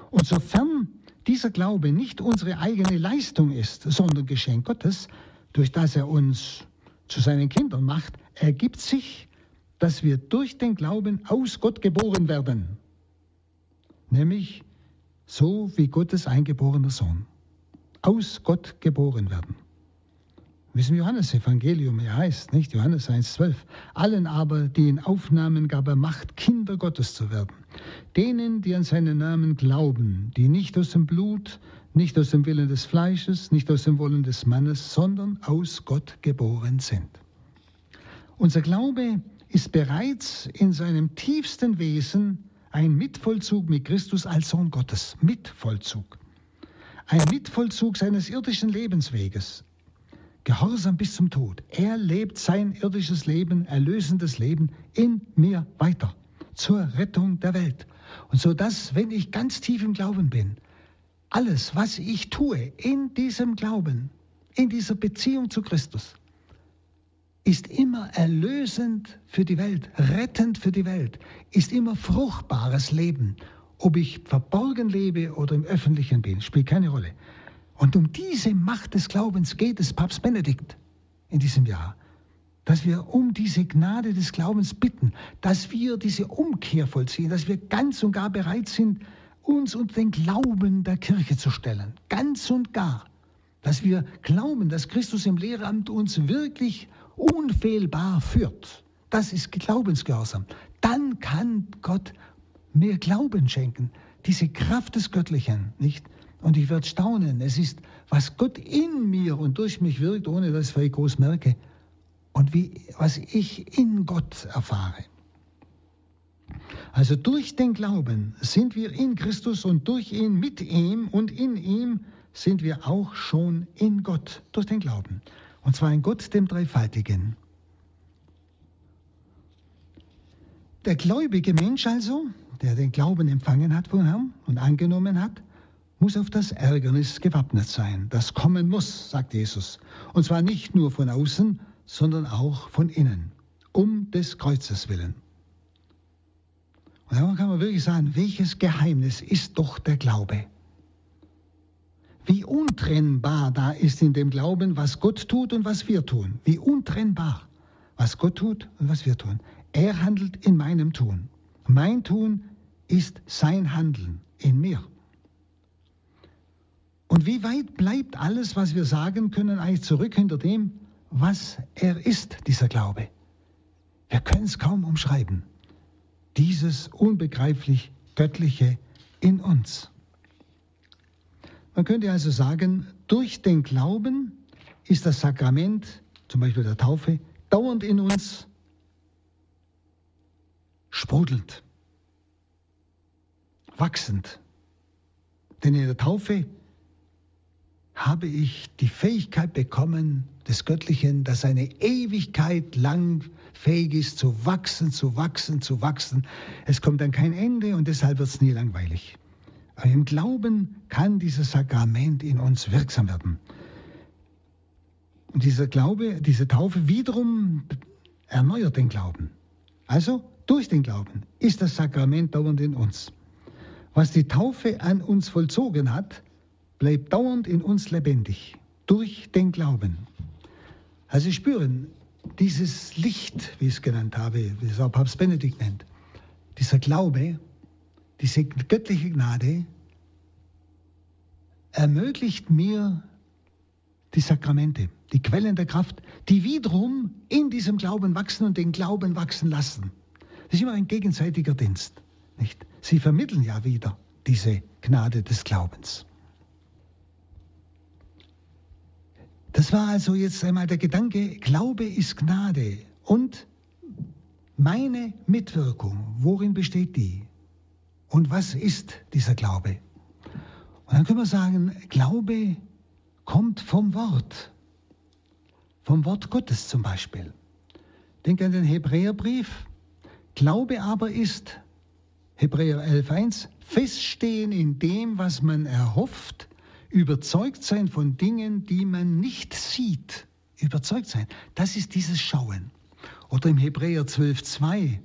Und sofern dieser Glaube nicht unsere eigene Leistung ist, sondern Geschenk Gottes, durch das er uns zu seinen Kindern macht, ergibt sich, dass wir durch den Glauben aus Gott geboren werden. Nämlich so wie Gottes eingeborener Sohn. Aus Gott geboren werden. Wie es im Johannesevangelium ja heißt, nicht? Johannes 1,12. Allen aber, die ihn aufnahmen, gab er Macht, Kinder Gottes zu werden. Denen, die an seinen Namen glauben, die nicht aus dem Blut, nicht aus dem Willen des Fleisches, nicht aus dem Wollen des Mannes, sondern aus Gott geboren sind. Unser Glaube ist bereits in seinem tiefsten Wesen ein Mitvollzug mit Christus als Sohn Gottes. Mitvollzug. Ein Mitvollzug seines irdischen Lebensweges. Gehorsam bis zum Tod. Er lebt sein irdisches Leben, erlösendes Leben in mir weiter. Zur Rettung der Welt. Und so dass, wenn ich ganz tief im Glauben bin, alles, was ich tue in diesem Glauben, in dieser Beziehung zu Christus, ist immer erlösend für die Welt, rettend für die Welt, ist immer fruchtbares Leben. Ob ich verborgen lebe oder im Öffentlichen bin, spielt keine Rolle. Und um diese Macht des Glaubens geht es Papst Benedikt in diesem Jahr, dass wir um diese Gnade des Glaubens bitten, dass wir diese Umkehr vollziehen, dass wir ganz und gar bereit sind, uns unter den Glauben der Kirche zu stellen. Ganz und gar. Dass wir glauben, dass Christus im Lehramt uns wirklich unfehlbar führt. Das ist Glaubensgehorsam. Dann kann Gott mir Glauben schenken. Diese Kraft des Göttlichen, nicht? Und ich werde staunen. Es ist, was Gott in mir und durch mich wirkt, ohne dass ich groß merke. Und wie, was ich in Gott erfahre. Also durch den Glauben sind wir in Christus und durch ihn, mit ihm und in ihm sind wir auch schon in Gott, durch den Glauben. Und zwar in Gott, dem Dreifaltigen. Der gläubige Mensch also, der den Glauben empfangen hat von Herrn und angenommen hat, muss auf das Ärgernis gewappnet sein. Das kommen muss, sagt Jesus. Und zwar nicht nur von außen, sondern auch von innen, um des Kreuzes willen. Und dann kann man wirklich sagen, welches Geheimnis ist doch der Glaube? Wie untrennbar da ist in dem Glauben, was Gott tut und was wir tun. Wie untrennbar, was Gott tut und was wir tun. Er handelt in meinem Tun. Mein Tun ist sein Handeln in mir. Und wie weit bleibt alles, was wir sagen können, eigentlich zurück hinter dem, was er ist, dieser Glaube? Wir können es kaum umschreiben. Dieses unbegreiflich Göttliche in uns. Man könnte also sagen, durch den Glauben ist das Sakrament, zum Beispiel der Taufe, dauernd in uns sprudelnd, wachsend. Denn in der Taufe habe ich die Fähigkeit bekommen des Göttlichen, das eine Ewigkeit lang fähig ist zu wachsen, zu wachsen, zu wachsen. Es kommt dann kein Ende und deshalb wird es nie langweilig. Im Glauben kann dieses Sakrament in uns wirksam werden. Und dieser Glaube, diese Taufe wiederum erneuert den Glauben. Also durch den Glauben ist das Sakrament dauernd in uns. Was die Taufe an uns vollzogen hat, bleibt dauernd in uns lebendig, durch den Glauben. Also spüren, dieses Licht, wie ich es genannt habe, wie es auch Papst Benedikt nennt, dieser Glaube, diese göttliche Gnade ermöglicht mir die Sakramente, die Quellen der Kraft, die wiederum in diesem Glauben wachsen und den Glauben wachsen lassen. Das ist immer ein gegenseitiger Dienst. Nicht? Sie vermitteln ja wieder diese Gnade des Glaubens. Das war also jetzt einmal der Gedanke, Glaube ist Gnade und meine Mitwirkung, worin besteht die? Und was ist dieser Glaube? Und dann können wir sagen, Glaube kommt vom Wort, vom Wort Gottes zum Beispiel. Denk an den Hebräerbrief. Glaube aber ist, Hebräer 11.1, feststehen in dem, was man erhofft, überzeugt sein von Dingen, die man nicht sieht. Überzeugt sein, das ist dieses Schauen. Oder im Hebräer 12.2,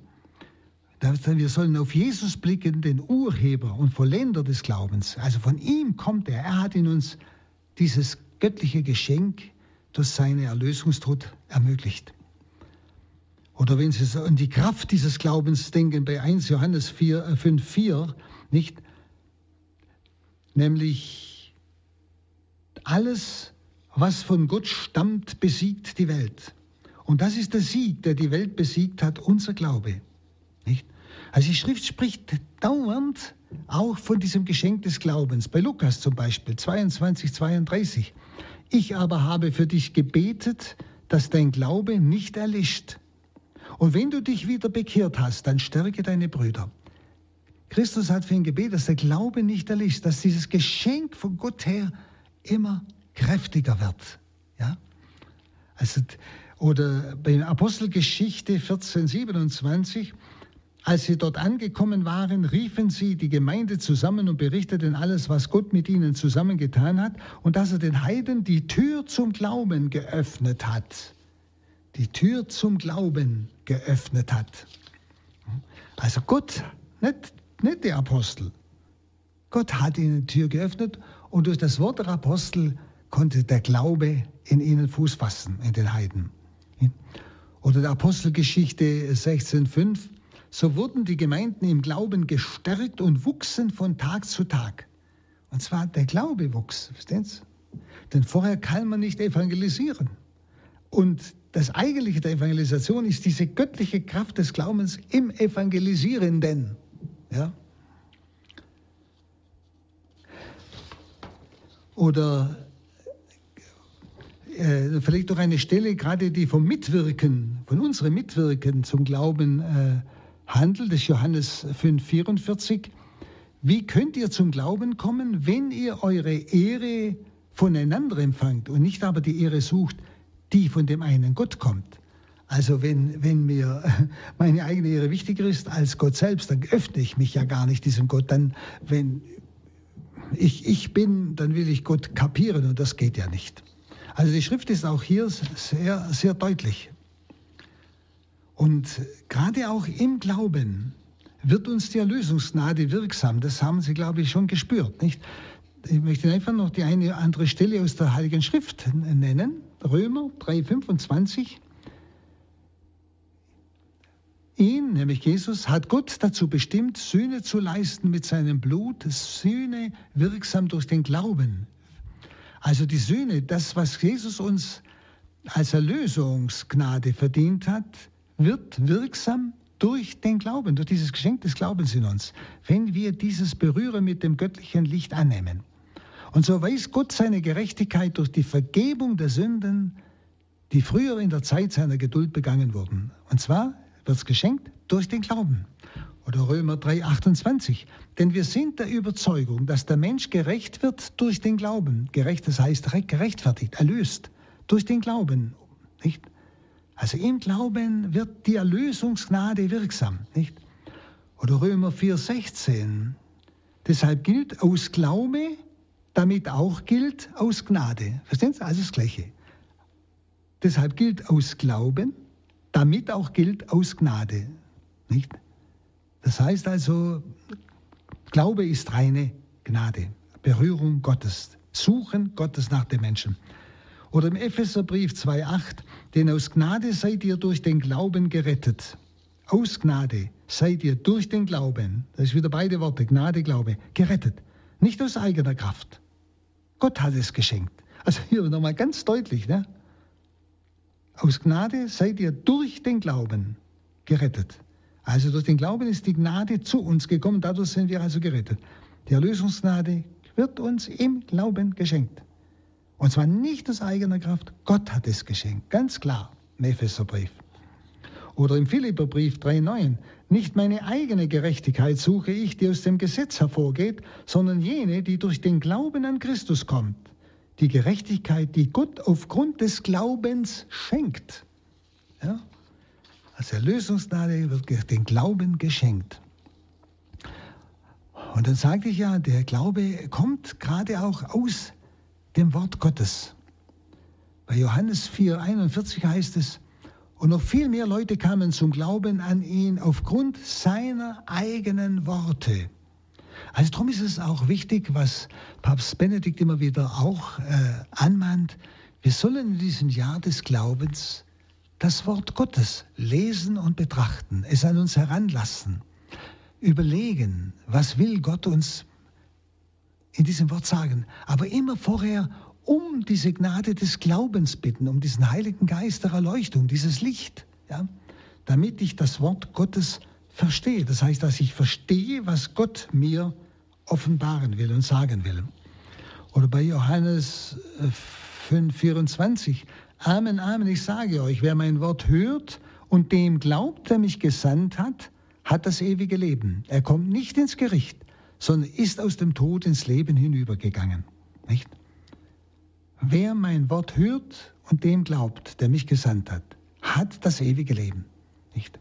wir sollen auf Jesus blicken, den Urheber und Vollender des Glaubens. Also von ihm kommt er. Er hat in uns dieses göttliche Geschenk durch seine Erlösungstod ermöglicht. Oder wenn Sie so an die Kraft dieses Glaubens denken, bei 1 Johannes 4, äh 5, 4, nicht? Nämlich alles, was von Gott stammt, besiegt die Welt. Und das ist der Sieg, der die Welt besiegt hat, unser Glaube. Nicht? Also die Schrift spricht dauernd auch von diesem Geschenk des Glaubens. Bei Lukas zum Beispiel, 22, 32. Ich aber habe für dich gebetet, dass dein Glaube nicht erlischt. Und wenn du dich wieder bekehrt hast, dann stärke deine Brüder. Christus hat für ihn gebetet, dass der Glaube nicht erlischt, dass dieses Geschenk von Gott her immer kräftiger wird. Ja? Also, oder bei Apostelgeschichte 14, 27, als sie dort angekommen waren, riefen sie die Gemeinde zusammen und berichteten alles, was Gott mit ihnen zusammengetan hat und dass er den Heiden die Tür zum Glauben geöffnet hat die Tür zum Glauben geöffnet hat. Also Gott, nicht, nicht die Apostel. Gott hat ihnen die Tür geöffnet und durch das Wort der Apostel konnte der Glaube in ihnen Fuß fassen, in den Heiden. Oder der Apostelgeschichte 16.5. So wurden die Gemeinden im Glauben gestärkt und wuchsen von Tag zu Tag. Und zwar der Glaube wuchs, verstehen Sie? Denn vorher kann man nicht evangelisieren. Und das Eigentliche der Evangelisation ist diese göttliche Kraft des Glaubens im Evangelisierenden. Ja? Oder äh, vielleicht doch eine Stelle, gerade die vom Mitwirken, von unserem Mitwirken zum Glauben äh, handelt, das Johannes 5,44. Wie könnt ihr zum Glauben kommen, wenn ihr eure Ehre voneinander empfangt und nicht aber die Ehre sucht, die von dem einen Gott kommt. Also wenn, wenn mir meine eigene Ehre wichtiger ist als Gott selbst, dann öffne ich mich ja gar nicht diesem Gott. Dann, wenn ich ich bin, dann will ich Gott kapieren und das geht ja nicht. Also die Schrift ist auch hier sehr, sehr deutlich. Und gerade auch im Glauben wird uns die Erlösungsgnade wirksam. Das haben Sie, glaube ich, schon gespürt. Nicht? Ich möchte einfach noch die eine andere Stelle aus der Heiligen Schrift nennen. Römer 3,25. Ihn, nämlich Jesus, hat Gott dazu bestimmt, Sühne zu leisten mit seinem Blut, Sühne wirksam durch den Glauben. Also die Sühne, das, was Jesus uns als Erlösungsgnade verdient hat, wird wirksam durch den Glauben, durch dieses Geschenk des Glaubens in uns, wenn wir dieses Berühren mit dem göttlichen Licht annehmen. Und so weiß Gott seine Gerechtigkeit durch die Vergebung der Sünden, die früher in der Zeit seiner Geduld begangen wurden. Und zwar wird es geschenkt durch den Glauben. Oder Römer 3,28. Denn wir sind der Überzeugung, dass der Mensch gerecht wird durch den Glauben. Gerecht, das heißt gerechtfertigt, erlöst. Durch den Glauben. Nicht? Also im Glauben wird die Erlösungsgnade wirksam. Nicht? Oder Römer 4,16. Deshalb gilt aus Glaube, damit auch gilt aus Gnade. Verstehen Sie? Also das Gleiche. Deshalb gilt aus Glauben, damit auch gilt aus Gnade. Nicht? Das heißt also, Glaube ist reine Gnade, Berührung Gottes, Suchen Gottes nach dem Menschen. Oder im Epheserbrief 2,8, denn aus Gnade seid ihr durch den Glauben gerettet. Aus Gnade seid ihr durch den Glauben, das ist wieder beide Worte, Gnade, Glaube, gerettet. Nicht aus eigener Kraft. Gott hat es geschenkt. Also hier nochmal ganz deutlich, ne? Aus Gnade seid ihr durch den Glauben gerettet. Also durch den Glauben ist die Gnade zu uns gekommen, dadurch sind wir also gerettet. Die Erlösungsgnade wird uns im Glauben geschenkt. Und zwar nicht aus eigener Kraft, Gott hat es geschenkt, ganz klar im Epheserbrief. Oder im Philipperbrief 3,9, nicht meine eigene Gerechtigkeit suche ich, die aus dem Gesetz hervorgeht, sondern jene, die durch den Glauben an Christus kommt. Die Gerechtigkeit, die Gott aufgrund des Glaubens schenkt. Ja? Als Erlösungsgnade wird den Glauben geschenkt. Und dann sagte ich ja, der Glaube kommt gerade auch aus dem Wort Gottes. Bei Johannes 4,41 heißt es, und noch viel mehr Leute kamen zum Glauben an ihn aufgrund seiner eigenen Worte. Also darum ist es auch wichtig, was Papst Benedikt immer wieder auch äh, anmahnt, wir sollen in diesem Jahr des Glaubens das Wort Gottes lesen und betrachten, es an uns heranlassen, überlegen, was will Gott uns in diesem Wort sagen, aber immer vorher um diese Gnade des Glaubens bitten, um diesen Heiligen Geist der Erleuchtung, dieses Licht, ja, damit ich das Wort Gottes verstehe. Das heißt, dass ich verstehe, was Gott mir offenbaren will und sagen will. Oder bei Johannes 5, äh, 24, Amen, Amen, ich sage euch, wer mein Wort hört und dem glaubt, der mich gesandt hat, hat das ewige Leben. Er kommt nicht ins Gericht, sondern ist aus dem Tod ins Leben hinübergegangen. Nicht? Wer mein Wort hört und dem glaubt, der mich gesandt hat, hat das ewige Leben. Nicht?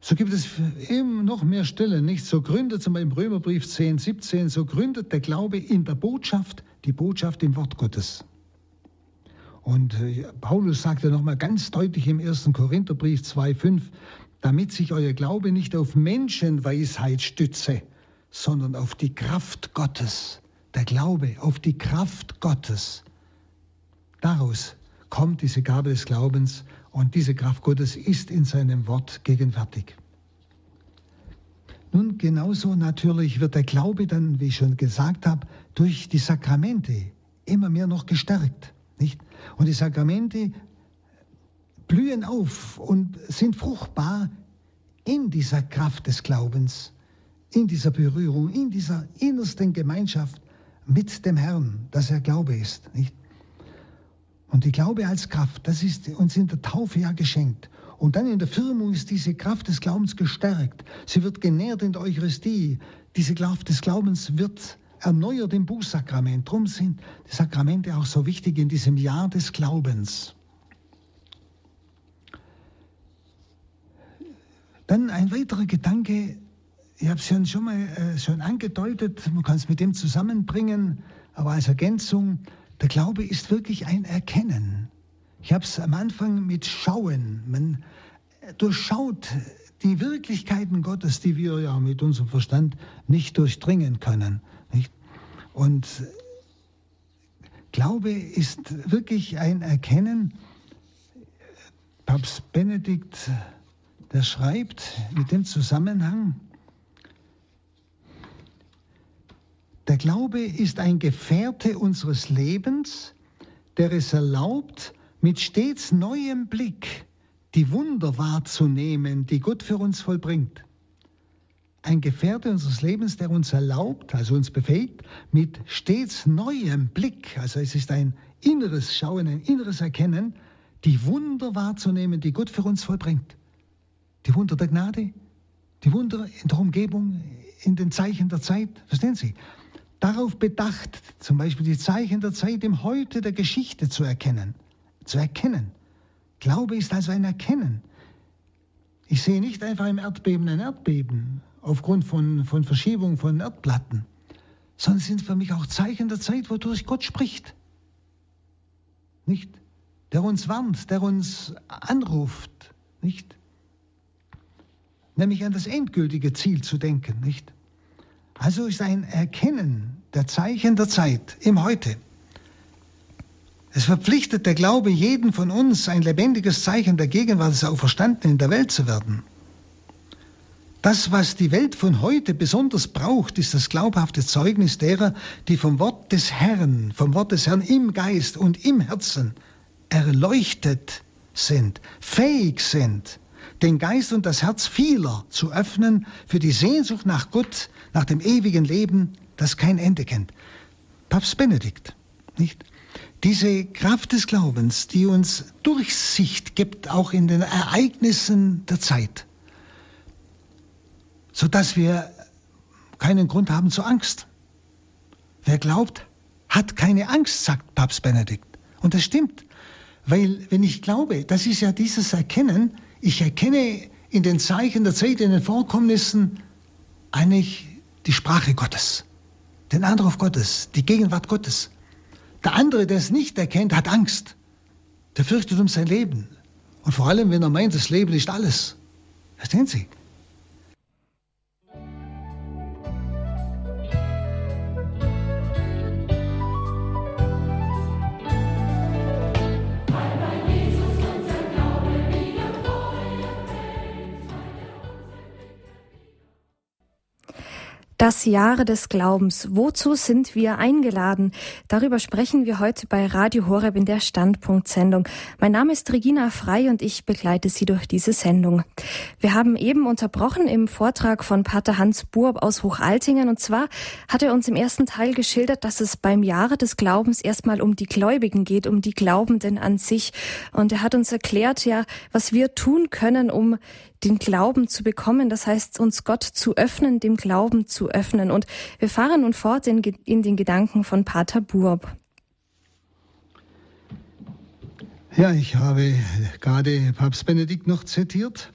So gibt es eben noch mehr Stellen, nicht? So gründet zum Beispiel im Römerbrief 10, 17, so gründet der Glaube in der Botschaft, die Botschaft im Wort Gottes. Und äh, Paulus sagte nochmal ganz deutlich im 1. Korintherbrief 2,5, damit sich euer Glaube nicht auf Menschenweisheit stütze, sondern auf die Kraft Gottes. Der Glaube auf die Kraft Gottes. Daraus kommt diese Gabe des Glaubens und diese Kraft Gottes ist in seinem Wort gegenwärtig. Nun, genauso natürlich wird der Glaube dann, wie ich schon gesagt habe, durch die Sakramente immer mehr noch gestärkt. Nicht? Und die Sakramente blühen auf und sind fruchtbar in dieser Kraft des Glaubens, in dieser Berührung, in dieser innersten Gemeinschaft mit dem Herrn, dass er Glaube ist. Nicht? Und die Glaube als Kraft, das ist uns in der Taufe ja geschenkt. Und dann in der Firmung ist diese Kraft des Glaubens gestärkt. Sie wird genährt in der Eucharistie. Diese Kraft des Glaubens wird erneuert im Bußsakrament. Darum sind die Sakramente auch so wichtig in diesem Jahr des Glaubens. Dann ein weiterer Gedanke, ich habe es schon mal äh, schon angedeutet, man kann es mit dem zusammenbringen, aber als Ergänzung, der Glaube ist wirklich ein Erkennen. Ich habe es am Anfang mit Schauen. Man durchschaut die Wirklichkeiten Gottes, die wir ja mit unserem Verstand nicht durchdringen können. Nicht? Und Glaube ist wirklich ein Erkennen. Papst Benedikt, der schreibt mit dem Zusammenhang, der Glaube ist ein Gefährte unseres Lebens, der es erlaubt, mit stets neuem Blick die Wunder wahrzunehmen, die Gott für uns vollbringt ein Gefährte unseres Lebens, der uns erlaubt, also uns befähigt, mit stets neuem Blick, also es ist ein inneres Schauen, ein inneres Erkennen, die Wunder wahrzunehmen, die Gott für uns vollbringt. Die Wunder der Gnade, Die Wunder in der Umgebung, in den Zeichen der Zeit, verstehen Sie? Darauf bedacht, zum Beispiel die Zeichen der Zeit im Heute der Geschichte zu erkennen. Zu erkennen. Glaube ist also ein Erkennen. Ich sehe nicht einfach im Erdbeben ein Erdbeben aufgrund von, von Verschiebung von Erdplatten, sondern sind für mich auch Zeichen der Zeit, wodurch Gott spricht. Nicht? Der uns warnt, der uns anruft, nicht? Nämlich an das endgültige Ziel zu denken, nicht? Also ist ein Erkennen der Zeichen der Zeit im Heute. Es verpflichtet der Glaube jeden von uns, ein lebendiges Zeichen der Gegenwart des Auferstandenen in der Welt zu werden. Das, was die Welt von heute besonders braucht, ist das glaubhafte Zeugnis derer, die vom Wort des Herrn, vom Wort des Herrn im Geist und im Herzen erleuchtet sind, fähig sind, den Geist und das Herz vieler zu öffnen für die Sehnsucht nach Gott, nach dem ewigen Leben, das kein Ende kennt. Papst Benedikt, nicht? Diese Kraft des Glaubens, die uns Durchsicht gibt, auch in den Ereignissen der Zeit, sodass wir keinen Grund haben zur Angst. Wer glaubt, hat keine Angst, sagt Papst Benedikt. Und das stimmt. Weil wenn ich glaube, das ist ja dieses Erkennen, ich erkenne in den Zeichen der Zeit, in den Vorkommnissen eigentlich die Sprache Gottes, den Anruf Gottes, die Gegenwart Gottes. Der andere, der es nicht erkennt, hat Angst. Der fürchtet um sein Leben. Und vor allem, wenn er meint, das Leben ist alles. Verstehen Sie? Das Jahre des Glaubens. Wozu sind wir eingeladen? Darüber sprechen wir heute bei Radio Horeb in der Standpunktsendung. Mein Name ist Regina Frei und ich begleite Sie durch diese Sendung. Wir haben eben unterbrochen im Vortrag von Pater Hans Burb aus Hochaltingen und zwar hat er uns im ersten Teil geschildert, dass es beim Jahre des Glaubens erstmal um die Gläubigen geht, um die Glaubenden an sich. Und er hat uns erklärt, ja, was wir tun können, um den Glauben zu bekommen, das heißt uns Gott zu öffnen, dem Glauben zu öffnen. Und wir fahren nun fort in, in den Gedanken von Pater Burb. Ja, ich habe gerade Papst Benedikt noch zitiert.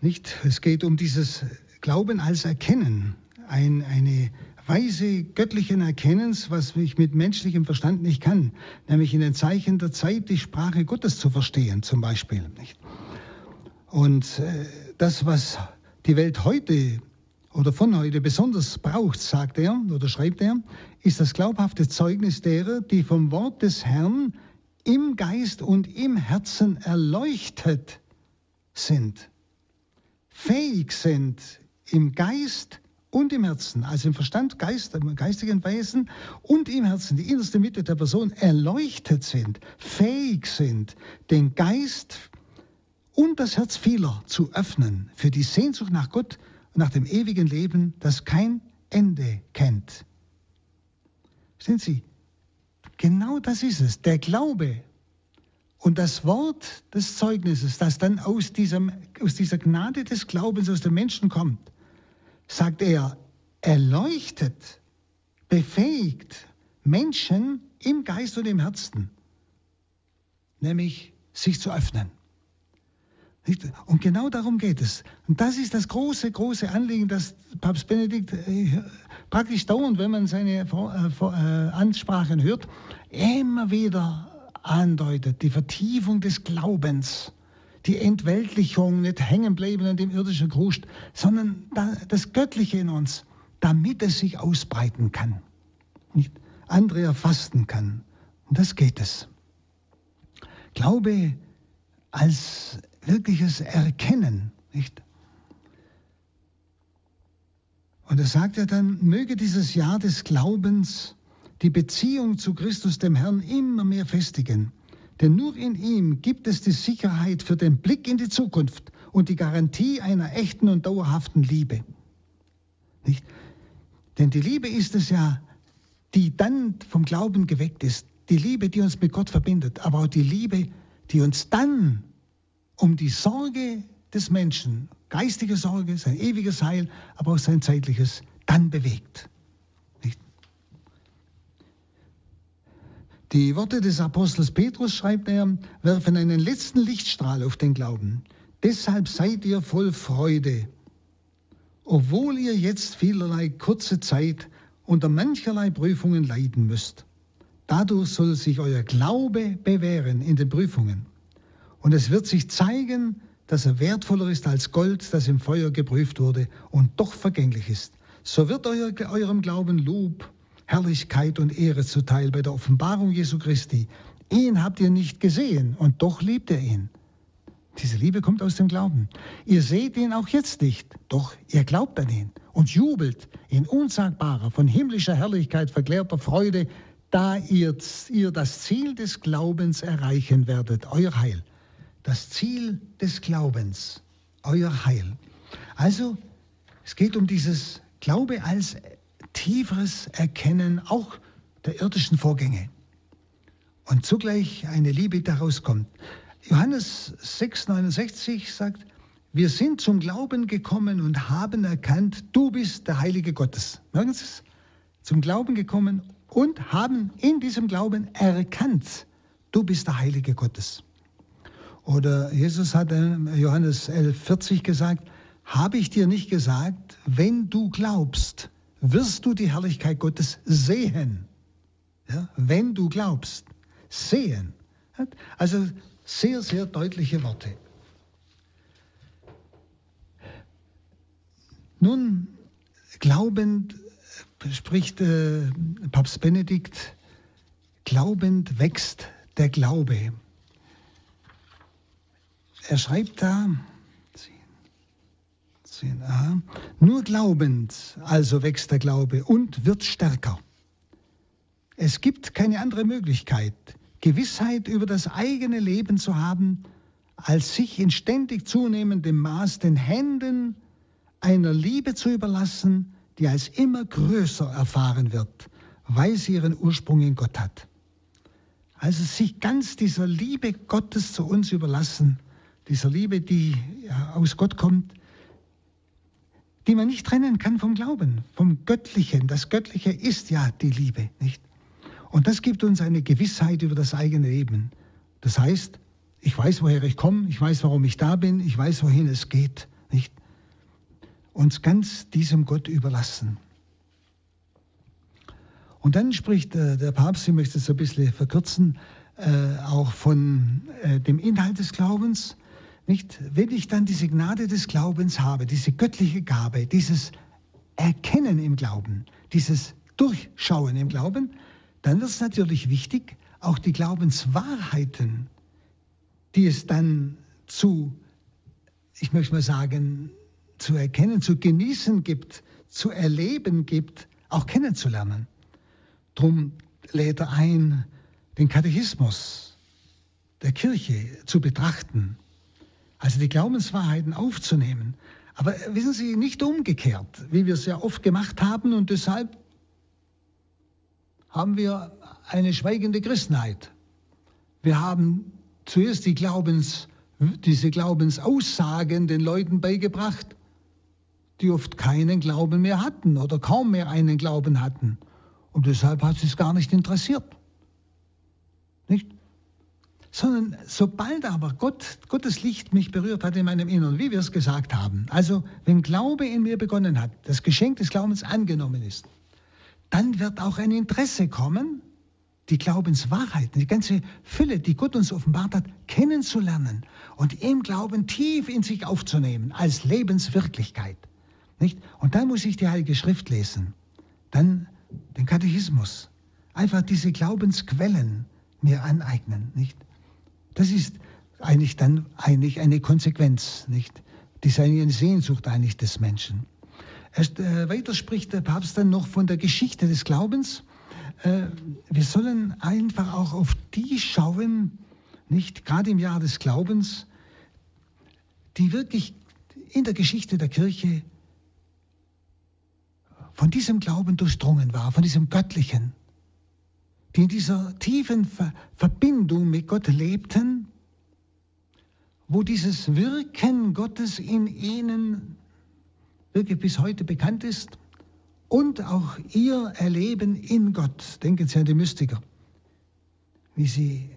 Nicht? Es geht um dieses Glauben als Erkennen, ein, eine Weise göttlichen Erkennens, was ich mit menschlichem Verstand nicht kann, nämlich in den Zeichen der Zeit die Sprache Gottes zu verstehen, zum Beispiel. Nicht? Und äh, das, was die Welt heute oder von heute besonders braucht, sagt er oder schreibt er, ist das glaubhafte Zeugnis derer, die vom Wort des Herrn im Geist und im Herzen erleuchtet sind, fähig sind im Geist und im Herzen, also im Verstand, Geist, im geistigen Wesen und im Herzen, die innerste Mitte der Person erleuchtet sind, fähig sind, den Geist und das Herz vieler zu öffnen für die Sehnsucht nach Gott und nach dem ewigen Leben, das kein Ende kennt. Sind Sie, genau das ist es, der Glaube und das Wort des Zeugnisses, das dann aus, diesem, aus dieser Gnade des Glaubens aus dem Menschen kommt, sagt er, erleuchtet, befähigt Menschen im Geist und im Herzen, nämlich sich zu öffnen. Und genau darum geht es. Und das ist das große, große Anliegen, das Papst Benedikt äh, praktisch dauernd, wenn man seine äh, äh, Ansprachen hört, immer wieder andeutet. Die Vertiefung des Glaubens, die Entweltlichung, nicht hängen bleiben an dem irdischen Krust, sondern das Göttliche in uns, damit es sich ausbreiten kann, nicht andere erfassen kann. Und das geht es. Glaube als wirkliches Erkennen, nicht? Und er sagt ja dann, möge dieses Jahr des Glaubens die Beziehung zu Christus, dem Herrn, immer mehr festigen. Denn nur in ihm gibt es die Sicherheit für den Blick in die Zukunft und die Garantie einer echten und dauerhaften Liebe. Nicht? Denn die Liebe ist es ja, die dann vom Glauben geweckt ist. Die Liebe, die uns mit Gott verbindet, aber auch die Liebe, die uns dann um die Sorge des Menschen, geistige Sorge, sein ewiges Heil, aber auch sein zeitliches, dann bewegt. Nicht? Die Worte des Apostels Petrus, schreibt er, werfen einen letzten Lichtstrahl auf den Glauben. Deshalb seid ihr voll Freude, obwohl ihr jetzt vielerlei kurze Zeit unter mancherlei Prüfungen leiden müsst. Dadurch soll sich euer Glaube bewähren in den Prüfungen. Und es wird sich zeigen, dass er wertvoller ist als Gold, das im Feuer geprüft wurde und doch vergänglich ist. So wird euer, eurem Glauben Lob, Herrlichkeit und Ehre zuteil bei der Offenbarung Jesu Christi. Ihn habt ihr nicht gesehen und doch liebt ihr ihn. Diese Liebe kommt aus dem Glauben. Ihr seht ihn auch jetzt nicht, doch ihr glaubt an ihn und jubelt in unsagbarer, von himmlischer Herrlichkeit verklärter Freude, da ihr, ihr das Ziel des Glaubens erreichen werdet, euer Heil das Ziel des Glaubens, euer Heil. Also es geht um dieses Glaube als tieferes Erkennen auch der irdischen Vorgänge und zugleich eine Liebe daraus kommt. Johannes 6,69 sagt, wir sind zum Glauben gekommen und haben erkannt, du bist der Heilige Gottes. Merken Sie es? Zum Glauben gekommen und haben in diesem Glauben erkannt, du bist der Heilige Gottes. Oder Jesus hat in Johannes 11, 40 gesagt, habe ich dir nicht gesagt, wenn du glaubst, wirst du die Herrlichkeit Gottes sehen. Ja, wenn du glaubst, sehen. Also sehr, sehr deutliche Worte. Nun, glaubend spricht äh, Papst Benedikt, glaubend wächst der Glaube er schreibt da, 10, 10a, nur glaubend also wächst der Glaube und wird stärker. Es gibt keine andere Möglichkeit, Gewissheit über das eigene Leben zu haben, als sich in ständig zunehmendem Maß den Händen einer Liebe zu überlassen, die als immer größer erfahren wird, weil sie ihren Ursprung in Gott hat. Also sich ganz dieser Liebe Gottes zu uns überlassen, dieser Liebe, die aus Gott kommt, die man nicht trennen kann vom Glauben, vom Göttlichen. Das Göttliche ist ja die Liebe, nicht? Und das gibt uns eine Gewissheit über das eigene Leben. Das heißt, ich weiß, woher ich komme, ich weiß, warum ich da bin, ich weiß, wohin es geht, nicht? Uns ganz diesem Gott überlassen. Und dann spricht äh, der Papst, ich möchte es ein bisschen verkürzen, äh, auch von äh, dem Inhalt des Glaubens. Nicht? Wenn ich dann diese Gnade des Glaubens habe, diese göttliche Gabe, dieses Erkennen im Glauben, dieses Durchschauen im Glauben, dann wird es natürlich wichtig, auch die Glaubenswahrheiten, die es dann zu, ich möchte mal sagen, zu erkennen, zu genießen gibt, zu erleben gibt, auch kennenzulernen. Drum lädt er ein, den Katechismus der Kirche zu betrachten also die Glaubenswahrheiten aufzunehmen. Aber wissen Sie, nicht umgekehrt, wie wir es ja oft gemacht haben und deshalb haben wir eine schweigende Christenheit. Wir haben zuerst die Glaubens, diese Glaubensaussagen den Leuten beigebracht, die oft keinen Glauben mehr hatten oder kaum mehr einen Glauben hatten. Und deshalb hat es gar nicht interessiert. Nicht? Sondern sobald aber Gott, Gottes Licht mich berührt hat in meinem Inneren, wie wir es gesagt haben, also wenn Glaube in mir begonnen hat, das Geschenk des Glaubens angenommen ist, dann wird auch ein Interesse kommen, die Glaubenswahrheiten, die ganze Fülle, die Gott uns offenbart hat, kennenzulernen und im Glauben tief in sich aufzunehmen als Lebenswirklichkeit. Nicht? Und dann muss ich die Heilige Schrift lesen, dann den Katechismus, einfach diese Glaubensquellen mir aneignen. Nicht? Das ist eigentlich dann eigentlich eine Konsequenz, nicht? Die ist eine Sehnsucht eigentlich des Menschen. Erst, äh, weiter spricht der Papst dann noch von der Geschichte des Glaubens. Äh, wir sollen einfach auch auf die schauen, nicht gerade im Jahr des Glaubens, die wirklich in der Geschichte der Kirche von diesem Glauben durchdrungen war, von diesem Göttlichen die in dieser tiefen Ver Verbindung mit Gott lebten wo dieses Wirken Gottes in ihnen wirklich bis heute bekannt ist und auch ihr Erleben in Gott. Denken Sie an die Mystiker, wie sie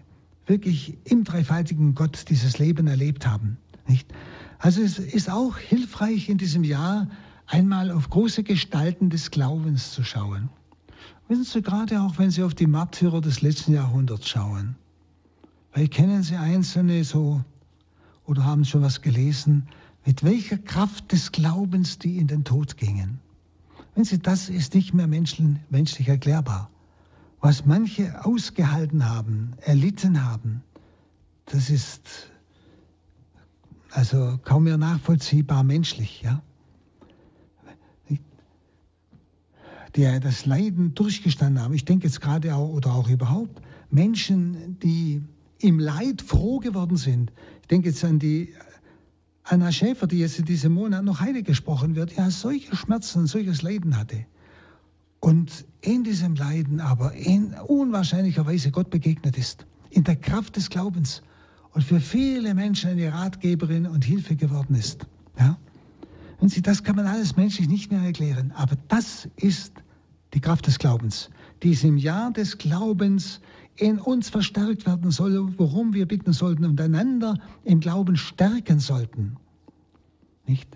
wirklich im dreifaltigen Gott dieses Leben erlebt haben. Nicht? Also es ist auch hilfreich in diesem Jahr einmal auf große Gestalten des Glaubens zu schauen. Wissen Sie, gerade auch wenn Sie auf die Märtyrer des letzten Jahrhunderts schauen, weil kennen Sie einzelne so oder haben schon was gelesen, mit welcher Kraft des Glaubens die in den Tod gingen. Wenn Sie, das ist nicht mehr menschlich erklärbar. Was manche ausgehalten haben, erlitten haben, das ist also kaum mehr nachvollziehbar menschlich, ja. Die das Leiden durchgestanden haben. Ich denke jetzt gerade auch oder auch überhaupt Menschen, die im Leid froh geworden sind. Ich denke jetzt an die Anna Schäfer, die jetzt in diesem Monat noch heilig gesprochen wird, ja, solche Schmerzen, solches Leiden hatte. Und in diesem Leiden aber in unwahrscheinlicher Weise Gott begegnet ist. In der Kraft des Glaubens und für viele Menschen eine Ratgeberin und Hilfe geworden ist. Ja? Und Sie, das kann man alles menschlich nicht mehr erklären, aber das ist die Kraft des Glaubens, die im Jahr des Glaubens in uns verstärkt werden soll, worum wir bitten sollten und einander im Glauben stärken sollten. Nicht?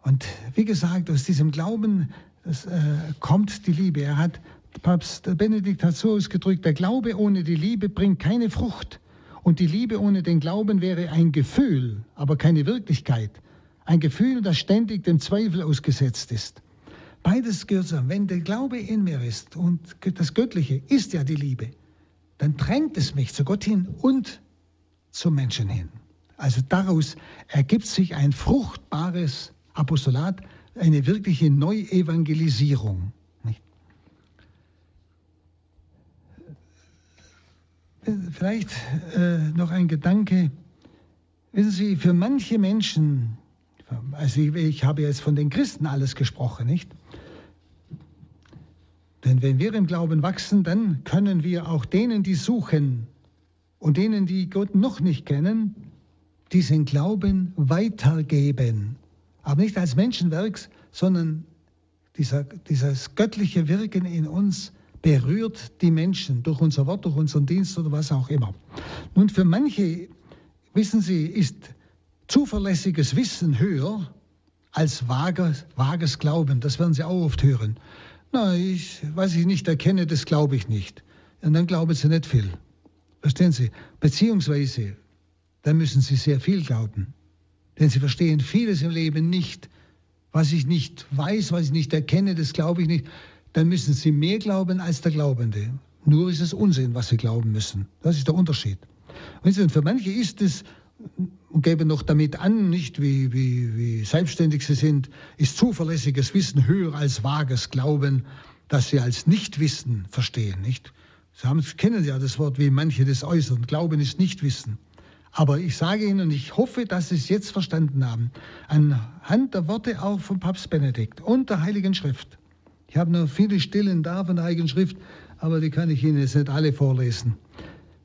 Und wie gesagt, aus diesem Glauben das, äh, kommt die Liebe. Er hat, Papst Benedikt hat so ausgedrückt, der Glaube ohne die Liebe bringt keine Frucht. Und die Liebe ohne den Glauben wäre ein Gefühl, aber keine Wirklichkeit. Ein Gefühl, das ständig dem Zweifel ausgesetzt ist. Beides gehört zusammen. Wenn der Glaube in mir ist und das Göttliche ist ja die Liebe, dann drängt es mich zu Gott hin und zum Menschen hin. Also daraus ergibt sich ein fruchtbares Apostolat, eine wirkliche Neuevangelisierung. Vielleicht äh, noch ein Gedanke. Wissen Sie, für manche Menschen, also ich, ich habe jetzt von den Christen alles gesprochen, nicht? Denn wenn wir im Glauben wachsen, dann können wir auch denen, die suchen und denen, die Gott noch nicht kennen, diesen Glauben weitergeben. Aber nicht als Menschenwerk, sondern dieser, dieses göttliche Wirken in uns berührt die Menschen durch unser Wort, durch unseren Dienst oder was auch immer. Nun, für manche, wissen Sie, ist zuverlässiges Wissen höher als vages, vages Glauben. Das werden Sie auch oft hören. Na, ich, was ich nicht erkenne, das glaube ich nicht. Und dann glauben Sie nicht viel. Verstehen Sie? Beziehungsweise, dann müssen Sie sehr viel glauben. Denn Sie verstehen vieles im Leben nicht. Was ich nicht weiß, was ich nicht erkenne, das glaube ich nicht dann müssen sie mehr glauben als der Glaubende. Nur ist es Unsinn, was sie glauben müssen. Das ist der Unterschied. Und für manche ist es, geben noch damit an, nicht wie, wie, wie selbstständig sie sind, ist zuverlässiges Wissen höher als vages Glauben, das sie als Nichtwissen verstehen. Nicht? Sie haben, kennen ja das Wort, wie manche das äußern. Glauben ist Nichtwissen. Aber ich sage Ihnen, und ich hoffe, dass Sie es jetzt verstanden haben, anhand der Worte auch von Papst Benedikt und der Heiligen Schrift, ich habe noch viele Stillen da von der Heiligen Schrift, aber die kann ich Ihnen jetzt nicht alle vorlesen.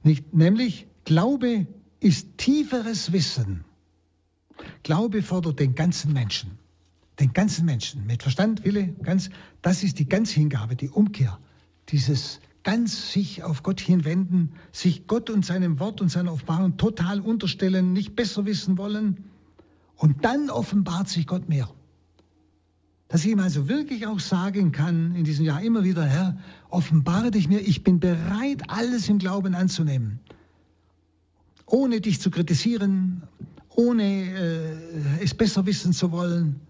Nicht, nämlich, Glaube ist tieferes Wissen. Glaube fordert den ganzen Menschen. Den ganzen Menschen. Mit Verstand, Wille, ganz, das ist die Ganzhingabe, die Umkehr. Dieses ganz sich auf Gott hinwenden, sich Gott und seinem Wort und seiner Offenbarung total unterstellen, nicht besser wissen wollen. Und dann offenbart sich Gott mehr. Dass ich ihm also wirklich auch sagen kann in diesem Jahr immer wieder, Herr, offenbare dich mir, ich bin bereit, alles im Glauben anzunehmen. Ohne dich zu kritisieren, ohne äh, es besser wissen zu wollen.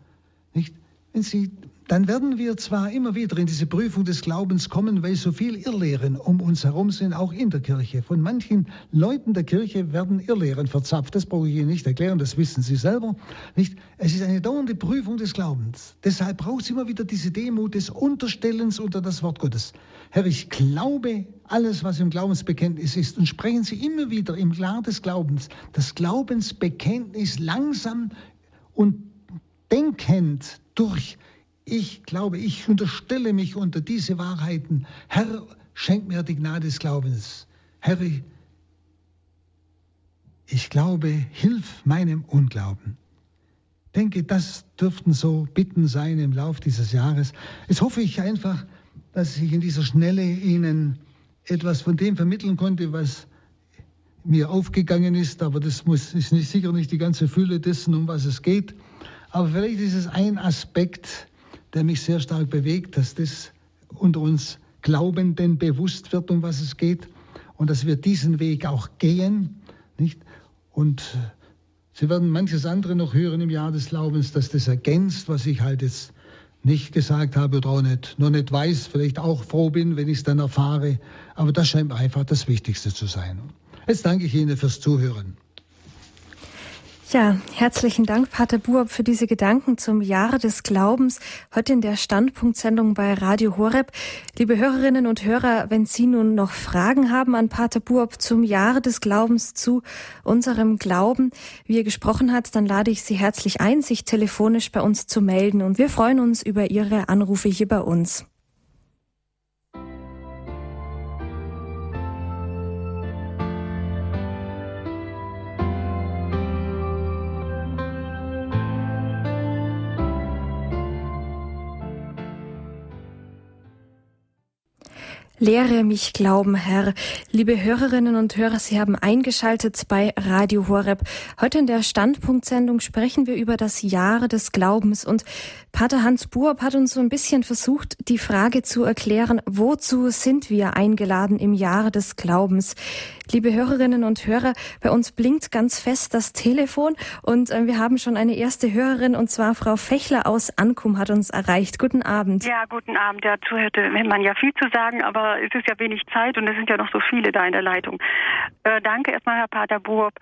Nicht? Wenn Sie dann werden wir zwar immer wieder in diese Prüfung des Glaubens kommen, weil so viel Irrlehren um uns herum sind, auch in der Kirche. Von manchen Leuten der Kirche werden Irrlehren verzapft. Das brauche ich Ihnen nicht erklären, das wissen Sie selber. Nicht? Es ist eine dauernde Prüfung des Glaubens. Deshalb braucht es immer wieder diese Demut des Unterstellens unter das Wort Gottes. Herr, ich glaube alles, was im Glaubensbekenntnis ist. Und sprechen Sie immer wieder im Klar des Glaubens, das Glaubensbekenntnis langsam und denkend durch ich glaube, ich unterstelle mich unter diese Wahrheiten. Herr, schenk mir die Gnade des Glaubens. Herr, ich glaube, hilf meinem Unglauben. denke, das dürften so Bitten sein im Lauf dieses Jahres. Jetzt hoffe ich einfach, dass ich in dieser Schnelle Ihnen etwas von dem vermitteln konnte, was mir aufgegangen ist, aber das muss, ist nicht, sicher nicht die ganze Fülle dessen, um was es geht. Aber vielleicht ist es ein Aspekt, der mich sehr stark bewegt, dass das unter uns Glaubenden bewusst wird, um was es geht und dass wir diesen Weg auch gehen. Nicht? Und Sie werden manches andere noch hören im Jahr des Glaubens, dass das ergänzt, was ich halt jetzt nicht gesagt habe oder auch nicht, noch nicht weiß, vielleicht auch froh bin, wenn ich es dann erfahre. Aber das scheint einfach das Wichtigste zu sein. Jetzt danke ich Ihnen fürs Zuhören. Ja, herzlichen Dank, Pater Buob, für diese Gedanken zum Jahre des Glaubens. Heute in der Standpunktsendung bei Radio Horeb. Liebe Hörerinnen und Hörer, wenn Sie nun noch Fragen haben an Pater Buob zum Jahre des Glaubens, zu unserem Glauben, wie er gesprochen hat, dann lade ich Sie herzlich ein, sich telefonisch bei uns zu melden. Und wir freuen uns über Ihre Anrufe hier bei uns. Lehre mich glauben, Herr. Liebe Hörerinnen und Hörer, Sie haben eingeschaltet bei Radio Horeb. Heute in der Standpunktsendung sprechen wir über das Jahre des Glaubens und Pater Hans Buob hat uns so ein bisschen versucht, die Frage zu erklären, wozu sind wir eingeladen im Jahre des Glaubens? Liebe Hörerinnen und Hörer, bei uns blinkt ganz fest das Telefon und äh, wir haben schon eine erste Hörerin und zwar Frau Fechler aus Ankum hat uns erreicht. Guten Abend. Ja, guten Abend. Dazu hätte man ja viel zu sagen, aber es ist ja wenig Zeit und es sind ja noch so viele da in der Leitung. Äh, danke erstmal, Herr Pater Buob.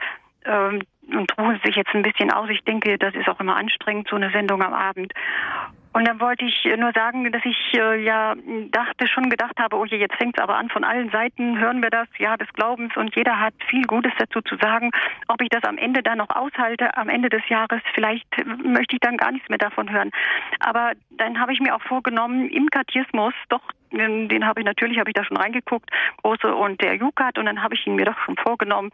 Und ruhen sich jetzt ein bisschen aus. Ich denke, das ist auch immer anstrengend, so eine Sendung am Abend. Und dann wollte ich nur sagen, dass ich äh, ja dachte, schon gedacht habe, oh je, jetzt fängt es aber an, von allen Seiten hören wir das, ja, des Glaubens und jeder hat viel Gutes dazu zu sagen. Ob ich das am Ende dann noch aushalte, am Ende des Jahres, vielleicht möchte ich dann gar nichts mehr davon hören. Aber dann habe ich mir auch vorgenommen, im Kathismus doch den habe ich natürlich, habe ich da schon reingeguckt, große und der Jukat und dann habe ich ihn mir doch schon vorgenommen,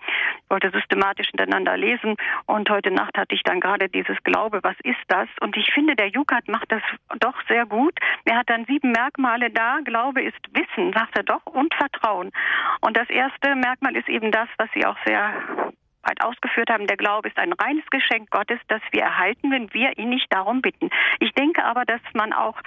wollte systematisch hintereinander lesen und heute Nacht hatte ich dann gerade dieses Glaube, was ist das? Und ich finde, der Jukat macht das doch sehr gut. Er hat dann sieben Merkmale da. Glaube ist Wissen, sagt er doch, und Vertrauen. Und das erste Merkmal ist eben das, was Sie auch sehr weit ausgeführt haben, der Glaube ist ein reines Geschenk Gottes, das wir erhalten, wenn wir ihn nicht darum bitten. Ich denke aber, dass man auch,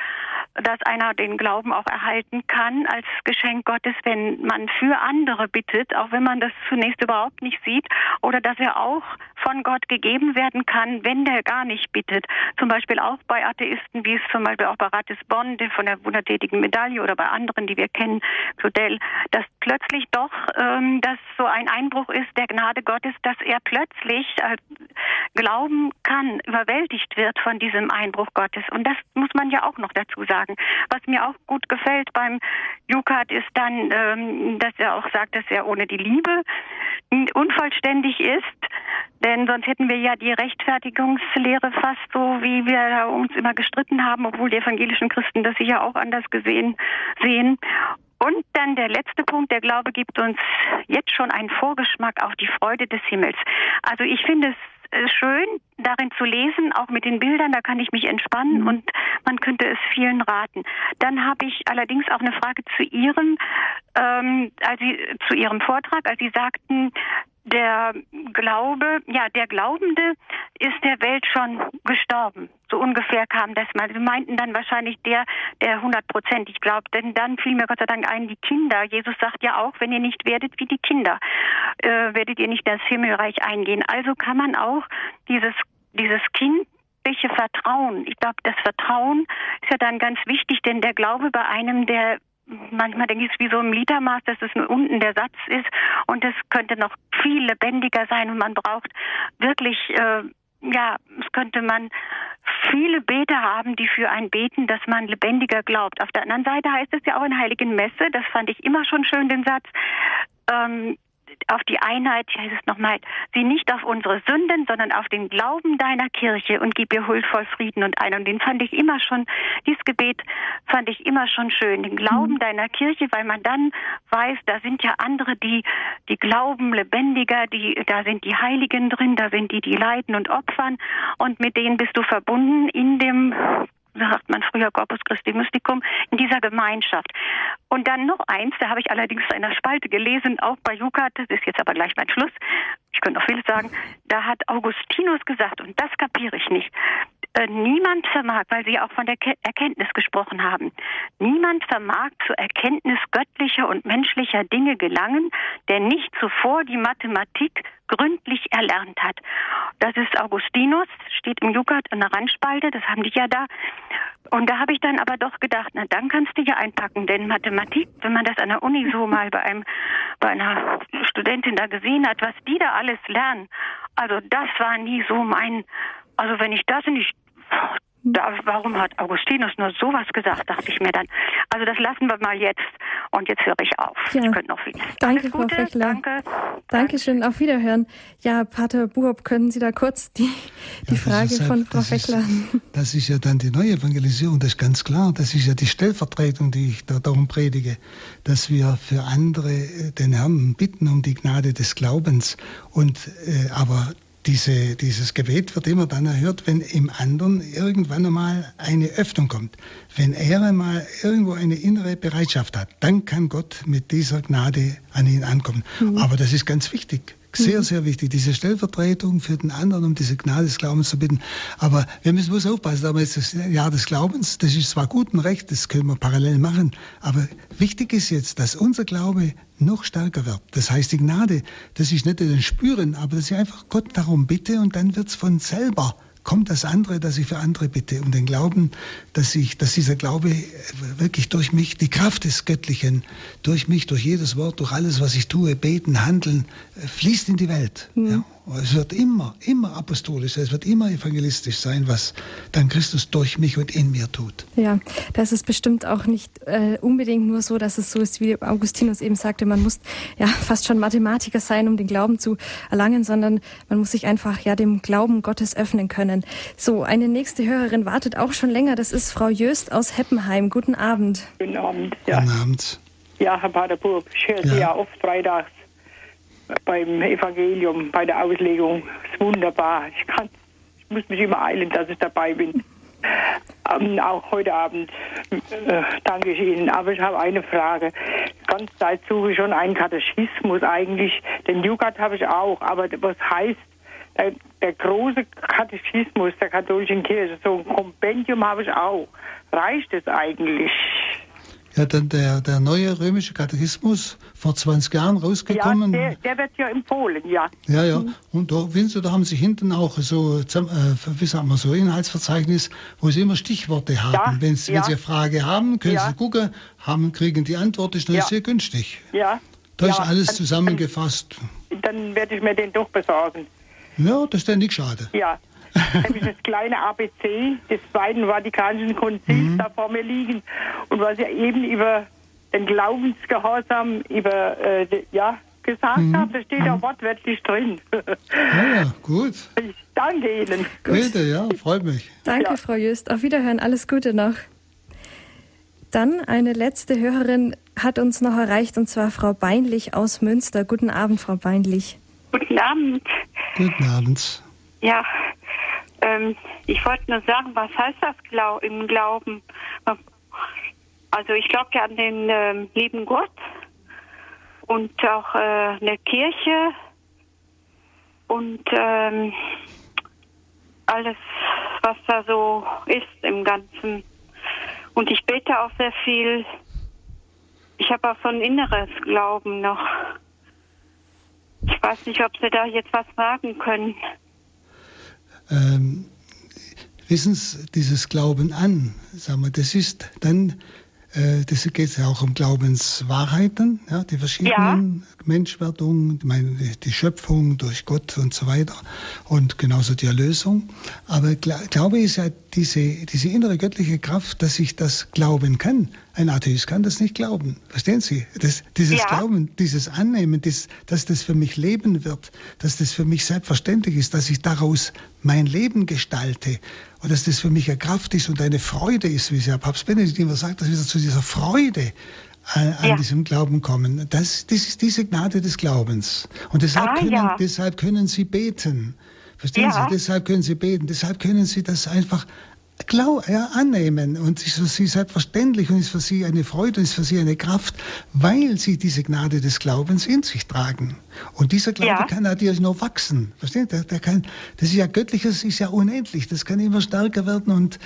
dass einer den Glauben auch erhalten kann als Geschenk Gottes, wenn man für andere bittet, auch wenn man das zunächst überhaupt nicht sieht, oder dass er auch von Gott gegeben werden kann, wenn der gar nicht bittet. Zum Beispiel auch bei Atheisten, wie es zum Beispiel auch bei Ratis Bonn, von der wundertätigen Medaille oder bei anderen, die wir kennen, Claudel, dass plötzlich doch ähm, das so ein Einbruch ist der Gnade Gottes, dass er plötzlich äh, glauben kann, überwältigt wird von diesem Einbruch Gottes. Und das muss man ja auch noch dazu sagen. Was mir auch gut gefällt beim Jukat ist dann, ähm, dass er auch sagt, dass er ohne die Liebe unvollständig ist. Denn sonst hätten wir ja die Rechtfertigungslehre fast so, wie wir uns immer gestritten haben, obwohl die evangelischen Christen das sicher auch anders gesehen sehen. Und dann der letzte Punkt, der Glaube gibt uns jetzt schon einen Vorgeschmack auf die Freude des Himmels. Also ich finde es äh, schön, darin zu lesen, auch mit den Bildern, da kann ich mich entspannen mhm. und man könnte es vielen raten. Dann habe ich allerdings auch eine Frage zu Ihrem, ähm, als Sie, zu Ihrem Vortrag, als Sie sagten, der Glaube, ja, der Glaubende ist der Welt schon gestorben. So ungefähr kam das mal. Sie meinten dann wahrscheinlich der, der hundertprozentig glaubt. Denn dann fiel mir Gott sei Dank ein, die Kinder. Jesus sagt ja auch, wenn ihr nicht werdet wie die Kinder, äh, werdet ihr nicht das Himmelreich eingehen. Also kann man auch dieses, dieses kindliche Vertrauen. Ich glaube, das Vertrauen ist ja dann ganz wichtig, denn der Glaube bei einem, der manchmal denke ich, es ist wie so im Litermaß, dass es nur unten der Satz ist und es könnte noch viel lebendiger sein und man braucht wirklich, äh, ja, es könnte man viele Beter haben, die für ein beten, dass man lebendiger glaubt. Auf der anderen Seite heißt es ja auch in Heiligen Messe, das fand ich immer schon schön, den Satz, ähm, auf die Einheit, ich heiße es nochmal, sieh nicht auf unsere Sünden, sondern auf den Glauben deiner Kirche und gib ihr huldvoll Frieden und ein. Und den fand ich immer schon, dieses Gebet fand ich immer schon schön, den Glauben mhm. deiner Kirche, weil man dann weiß, da sind ja andere, die, die glauben lebendiger, die, da sind die Heiligen drin, da sind die, die leiden und opfern und mit denen bist du verbunden in dem sagt man früher Corpus Christi Mystikum, in dieser Gemeinschaft. Und dann noch eins, da habe ich allerdings in einer Spalte gelesen, auch bei Jukat, das ist jetzt aber gleich mein Schluss, ich könnte noch vieles sagen, da hat Augustinus gesagt, und das kapiere ich nicht, äh, niemand vermag, weil Sie auch von der Ke Erkenntnis gesprochen haben, niemand vermag zur Erkenntnis göttlicher und menschlicher Dinge gelangen, der nicht zuvor die Mathematik gründlich erlernt hat. Das ist Augustinus, steht im Jukat in der Randspalte, das haben die ja da. Und da habe ich dann aber doch gedacht, na dann kannst du ja einpacken, denn Mathematik, wenn man das an der Uni so mal bei einem, bei einer Studentin da gesehen hat, was die da alles lernen, also das war nie so mein, also wenn ich das nicht da, warum hat Augustinus nur sowas gesagt, dachte ich mir dann. Also das lassen wir mal jetzt und jetzt höre ich auf. Ja. Ich könnte noch viel. Danke, Frau Fechler. Danke. Dankeschön, auf Wiederhören. Ja, Pater Buhob, können Sie da kurz die, die ja, Frage halt, von Frau Fechler? Ist, das ist ja dann die neue Evangelisierung, das ist ganz klar. Das ist ja die Stellvertretung, die ich da darum predige, dass wir für andere äh, den Herrn bitten um die Gnade des Glaubens. Und äh, aber diese, dieses Gebet wird immer dann erhört, wenn im anderen irgendwann einmal eine Öffnung kommt. Wenn er einmal irgendwo eine innere Bereitschaft hat, dann kann Gott mit dieser Gnade an ihn ankommen. Mhm. Aber das ist ganz wichtig. Sehr, mhm. sehr wichtig, diese Stellvertretung für den anderen, um diese Gnade des Glaubens zu bitten. Aber wir müssen bloß aufpassen, da ist das Jahr des Glaubens, das ist zwar gut und recht, das können wir parallel machen, aber wichtig ist jetzt, dass unser Glaube noch stärker wird. Das heißt, die Gnade, das ist nicht den Spüren, aber dass ich einfach Gott darum bitte und dann wird es von selber kommt das andere, dass ich für andere bitte, um den Glauben, dass ich, dass dieser Glaube wirklich durch mich, die Kraft des Göttlichen, durch mich, durch jedes Wort, durch alles, was ich tue, beten, handeln, fließt in die Welt. Mhm. Ja. Es wird immer, immer apostolisch, es wird immer evangelistisch sein, was dann Christus durch mich und in mir tut. Ja, das ist bestimmt auch nicht äh, unbedingt nur so, dass es so ist, wie Augustinus eben sagte, man muss ja fast schon Mathematiker sein, um den Glauben zu erlangen, sondern man muss sich einfach ja dem Glauben Gottes öffnen können. So, eine nächste Hörerin wartet auch schon länger, das ist Frau Jöst aus Heppenheim. Guten Abend. Guten Abend. Ja. Guten Abend. Ja, Herr Paterburg, ich höre Sie ja oft freitags beim Evangelium, bei der Auslegung. ist wunderbar. Ich, kann, ich muss mich immer eilen, dass ich dabei bin. Ähm, auch heute Abend äh, danke ich Ihnen. Aber ich habe eine Frage. Ganz Zeit suche ich schon einen Katechismus eigentlich. Den Jugat habe ich auch. Aber was heißt der, der, große Katechismus der katholischen Kirche? So ein Kompendium habe ich auch. Reicht es eigentlich? Ja, dann der, der neue römische Katechismus vor 20 Jahren rausgekommen. Ja, der, der wird ja empfohlen, ja. Ja, ja. Und da, Sie, da haben Sie hinten auch so, äh, wie sagen wir, so Inhaltsverzeichnis, wo Sie immer Stichworte haben. Ja, wenn, Sie, ja. wenn Sie eine Frage haben, können ja. Sie gucken, haben, kriegen die Antwort, ist ja. sehr günstig. Ja. Da ist alles zusammengefasst. Dann, dann werde ich mir den doch besorgen. Ja, das ist ja nicht schade. Ja, nämlich das kleine ABC des Zweiten Vatikanischen Konzils mhm. da vor mir liegen und was ja eben über den Glaubensgehorsam über äh, ja gesagt mhm. habe, das steht ja mhm. wortwörtlich drin. ja, ja, gut. Ich danke Ihnen. Bitte, ja, freut mich. Danke, ja. Frau Just. Auf Wiederhören, alles Gute noch. Dann eine letzte Hörerin hat uns noch erreicht, und zwar Frau Beinlich aus Münster. Guten Abend, Frau Beinlich. Guten Abend. Guten Abend. Ja, ähm, ich wollte nur sagen, was heißt das Glau im Glauben? Also ich glaube ja an den ähm, lieben Gott und auch äh, eine Kirche und ähm, alles, was da so ist im Ganzen. Und ich bete auch sehr viel. Ich habe auch so ein inneres Glauben noch. Ich weiß nicht, ob Sie da jetzt was sagen können ähm, wissen Sie, dieses Glauben an, sagen wir, das ist dann Äh, das geht ja auch um Glaubenswahrheiten, ja, die verschiedenen ja. Menschwerdung, die Schöpfung durch Gott und so weiter und genauso die Erlösung. Aber Glaube ist ja diese, diese innere göttliche Kraft, dass ich das glauben kann. Ein Atheist kann das nicht glauben. Verstehen Sie? Das, dieses ja. Glauben, dieses Annehmen, das, dass das für mich Leben wird, dass das für mich selbstverständlich ist, dass ich daraus mein Leben gestalte und dass das für mich eine Kraft ist und eine Freude ist, wie es ja Papst Benedikt immer sagt, dass wir zu dieser Freude an, an ja. diesem Glauben kommen. Das, das ist diese Gnade des Glaubens. Und deshalb, ah, können, ja. deshalb können Sie beten. Verstehen ja. Sie? Deshalb können Sie beten. Deshalb können Sie das einfach glaub, ja, annehmen und ist für sie selbstverständlich und ist für sie eine Freude und ist für sie eine Kraft, weil sie diese Gnade des Glaubens in sich tragen. Und dieser Glaube ja. kann natürlich nur wachsen. Verstehen? Der, der kann, das ist ja göttliches, ist ja unendlich. Das kann immer stärker werden und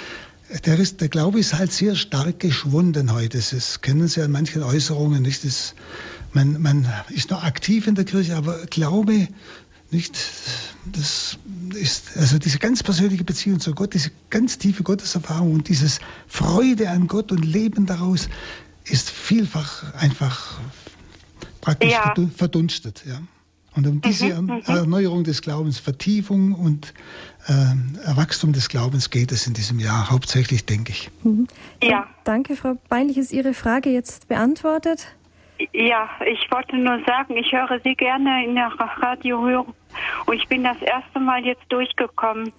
der, ist, der Glaube ist halt sehr stark geschwunden heute. Das kennen Sie an manchen Äußerungen nicht. Das, man, man ist noch aktiv in der Kirche, aber Glaube nicht, das ist also diese ganz persönliche Beziehung zu Gott, diese ganz tiefe Gotteserfahrung und dieses Freude an Gott und Leben daraus ist vielfach einfach praktisch ja. verdunstet. Ja. Und um diese mhm, mhm. Erneuerung des Glaubens, Vertiefung und äh, Wachstum des Glaubens geht es in diesem Jahr hauptsächlich, denke ich. Mhm. Ja. Danke, Frau Beinlich. Ist Ihre Frage jetzt beantwortet? Ja, ich wollte nur sagen, ich höre Sie gerne in der Radiohörung und ich bin das erste Mal jetzt durchgekommen.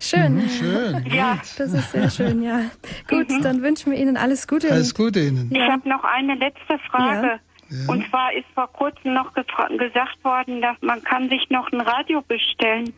Schön. Mhm, schön. Ja. Das ist sehr schön, ja. Gut, mhm. dann wünschen wir Ihnen alles Gute. Alles Gute Ihnen. Ich habe noch eine letzte Frage. Ja. Ja. Und zwar ist vor kurzem noch gesagt worden, dass man kann sich noch ein Radio bestellen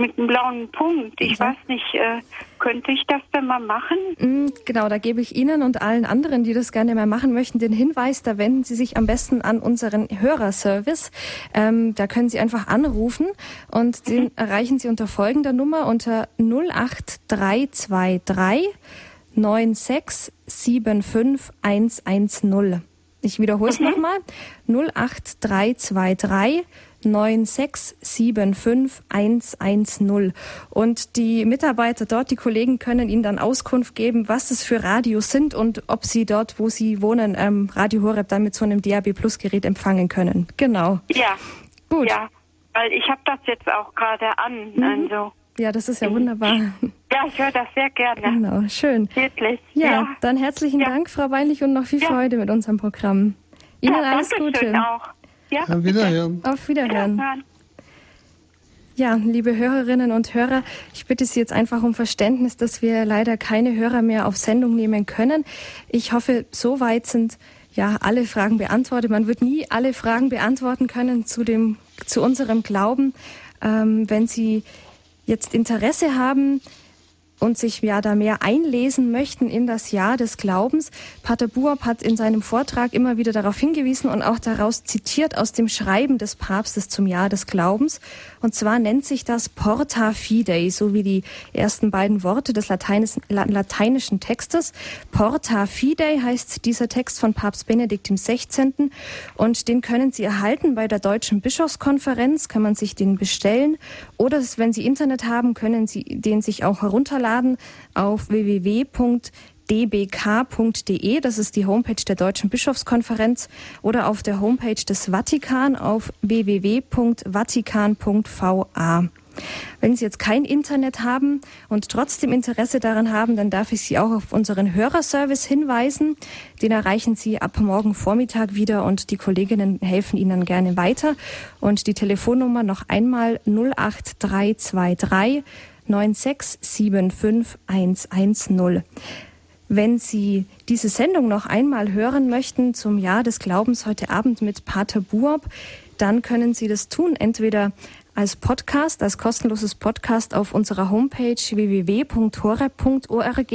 mit einem blauen Punkt. Ich mhm. weiß nicht, äh, könnte ich das denn mal machen? Mm, genau, da gebe ich Ihnen und allen anderen, die das gerne mal machen möchten, den Hinweis, da wenden Sie sich am besten an unseren Hörerservice. Ähm, da können Sie einfach anrufen und den mhm. erreichen Sie unter folgender Nummer unter 08323 9675110. Ich wiederhole es mhm. nochmal. 08323 9675110. Und die Mitarbeiter dort, die Kollegen können Ihnen dann Auskunft geben, was es für Radios sind und ob Sie dort, wo Sie wohnen, ähm, Radio Horeb dann mit so einem DAB Plus Gerät empfangen können. Genau. Ja. Gut. Ja, weil ich habe das jetzt auch gerade an. Mhm. Also. Ja, das ist ja wunderbar. Ja, ich höre das sehr gerne. Genau, schön. Wirklich. Ja, ja. dann herzlichen ja. Dank, Frau Weinlich, und noch viel Freude mit unserem Programm. Ihnen ja, alles Gute. Auch. Ja, Auf Wiederhören. Auf Wiederhören. Ja, liebe Hörerinnen und Hörer, ich bitte Sie jetzt einfach um Verständnis, dass wir leider keine Hörer mehr auf Sendung nehmen können. Ich hoffe, soweit sind ja alle Fragen beantwortet. Man wird nie alle Fragen beantworten können zu dem, zu unserem Glauben. Ähm, wenn Sie jetzt Interesse haben, und sich ja da mehr einlesen möchten in das Jahr des Glaubens. Pater Buob hat in seinem Vortrag immer wieder darauf hingewiesen und auch daraus zitiert aus dem Schreiben des Papstes zum Jahr des Glaubens. Und zwar nennt sich das Porta Fidei, so wie die ersten beiden Worte des lateinischen Textes. Porta Fidei heißt dieser Text von Papst Benedikt XVI. Und den können Sie erhalten bei der Deutschen Bischofskonferenz, kann man sich den bestellen. Oder wenn Sie Internet haben, können Sie den sich auch herunterladen runterladen auf www.dbk.de. Das ist die Homepage der Deutschen Bischofskonferenz oder auf der Homepage des Vatikan auf www.vatikan.va. Wenn Sie jetzt kein Internet haben und trotzdem Interesse daran haben, dann darf ich Sie auch auf unseren Hörerservice hinweisen. Den erreichen Sie ab morgen Vormittag wieder und die Kolleginnen helfen Ihnen gerne weiter. Und die Telefonnummer noch einmal 08323 9675110. Wenn Sie diese Sendung noch einmal hören möchten zum Jahr des Glaubens heute Abend mit Pater Buob, dann können Sie das tun, entweder als Podcast, als kostenloses Podcast auf unserer Homepage www.horeb.org.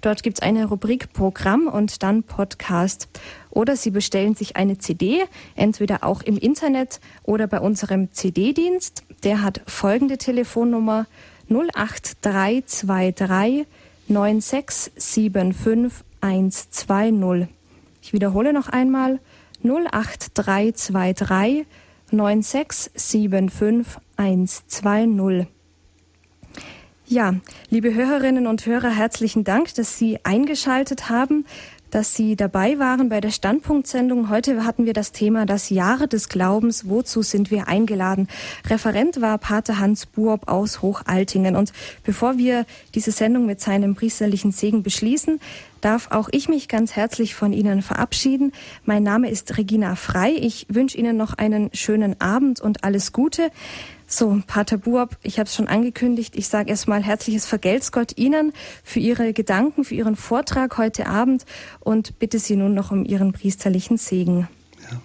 Dort gibt es eine Rubrik Programm und dann Podcast. Oder Sie bestellen sich eine CD, entweder auch im Internet oder bei unserem CD-Dienst. Der hat folgende Telefonnummer 08323 9675 120. Ich wiederhole noch einmal 08323 9675 120. Ja, liebe Hörerinnen und Hörer, herzlichen Dank, dass Sie eingeschaltet haben dass Sie dabei waren bei der Standpunktsendung. Heute hatten wir das Thema das Jahre des Glaubens. Wozu sind wir eingeladen? Referent war Pater Hans Buob aus Hochaltingen. Und bevor wir diese Sendung mit seinem priesterlichen Segen beschließen, darf auch ich mich ganz herzlich von Ihnen verabschieden. Mein Name ist Regina Frei. Ich wünsche Ihnen noch einen schönen Abend und alles Gute. So, Pater Buob, ich habe es schon angekündigt. Ich sage erstmal herzliches Vergelt's Gott Ihnen für Ihre Gedanken, für Ihren Vortrag heute Abend und bitte Sie nun noch um Ihren priesterlichen Segen. Ja.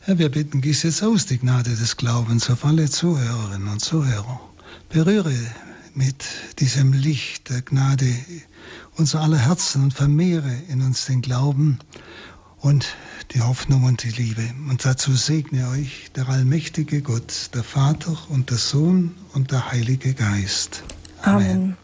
Herr, wir bitten, gieß jetzt aus die Gnade des Glaubens auf alle Zuhörerinnen und Zuhörer. Berühre mit diesem Licht der Gnade unser aller Herzen und vermehre in uns den Glauben und die Hoffnung und die Liebe. Und dazu segne euch der allmächtige Gott, der Vater und der Sohn und der Heilige Geist. Amen. Amen.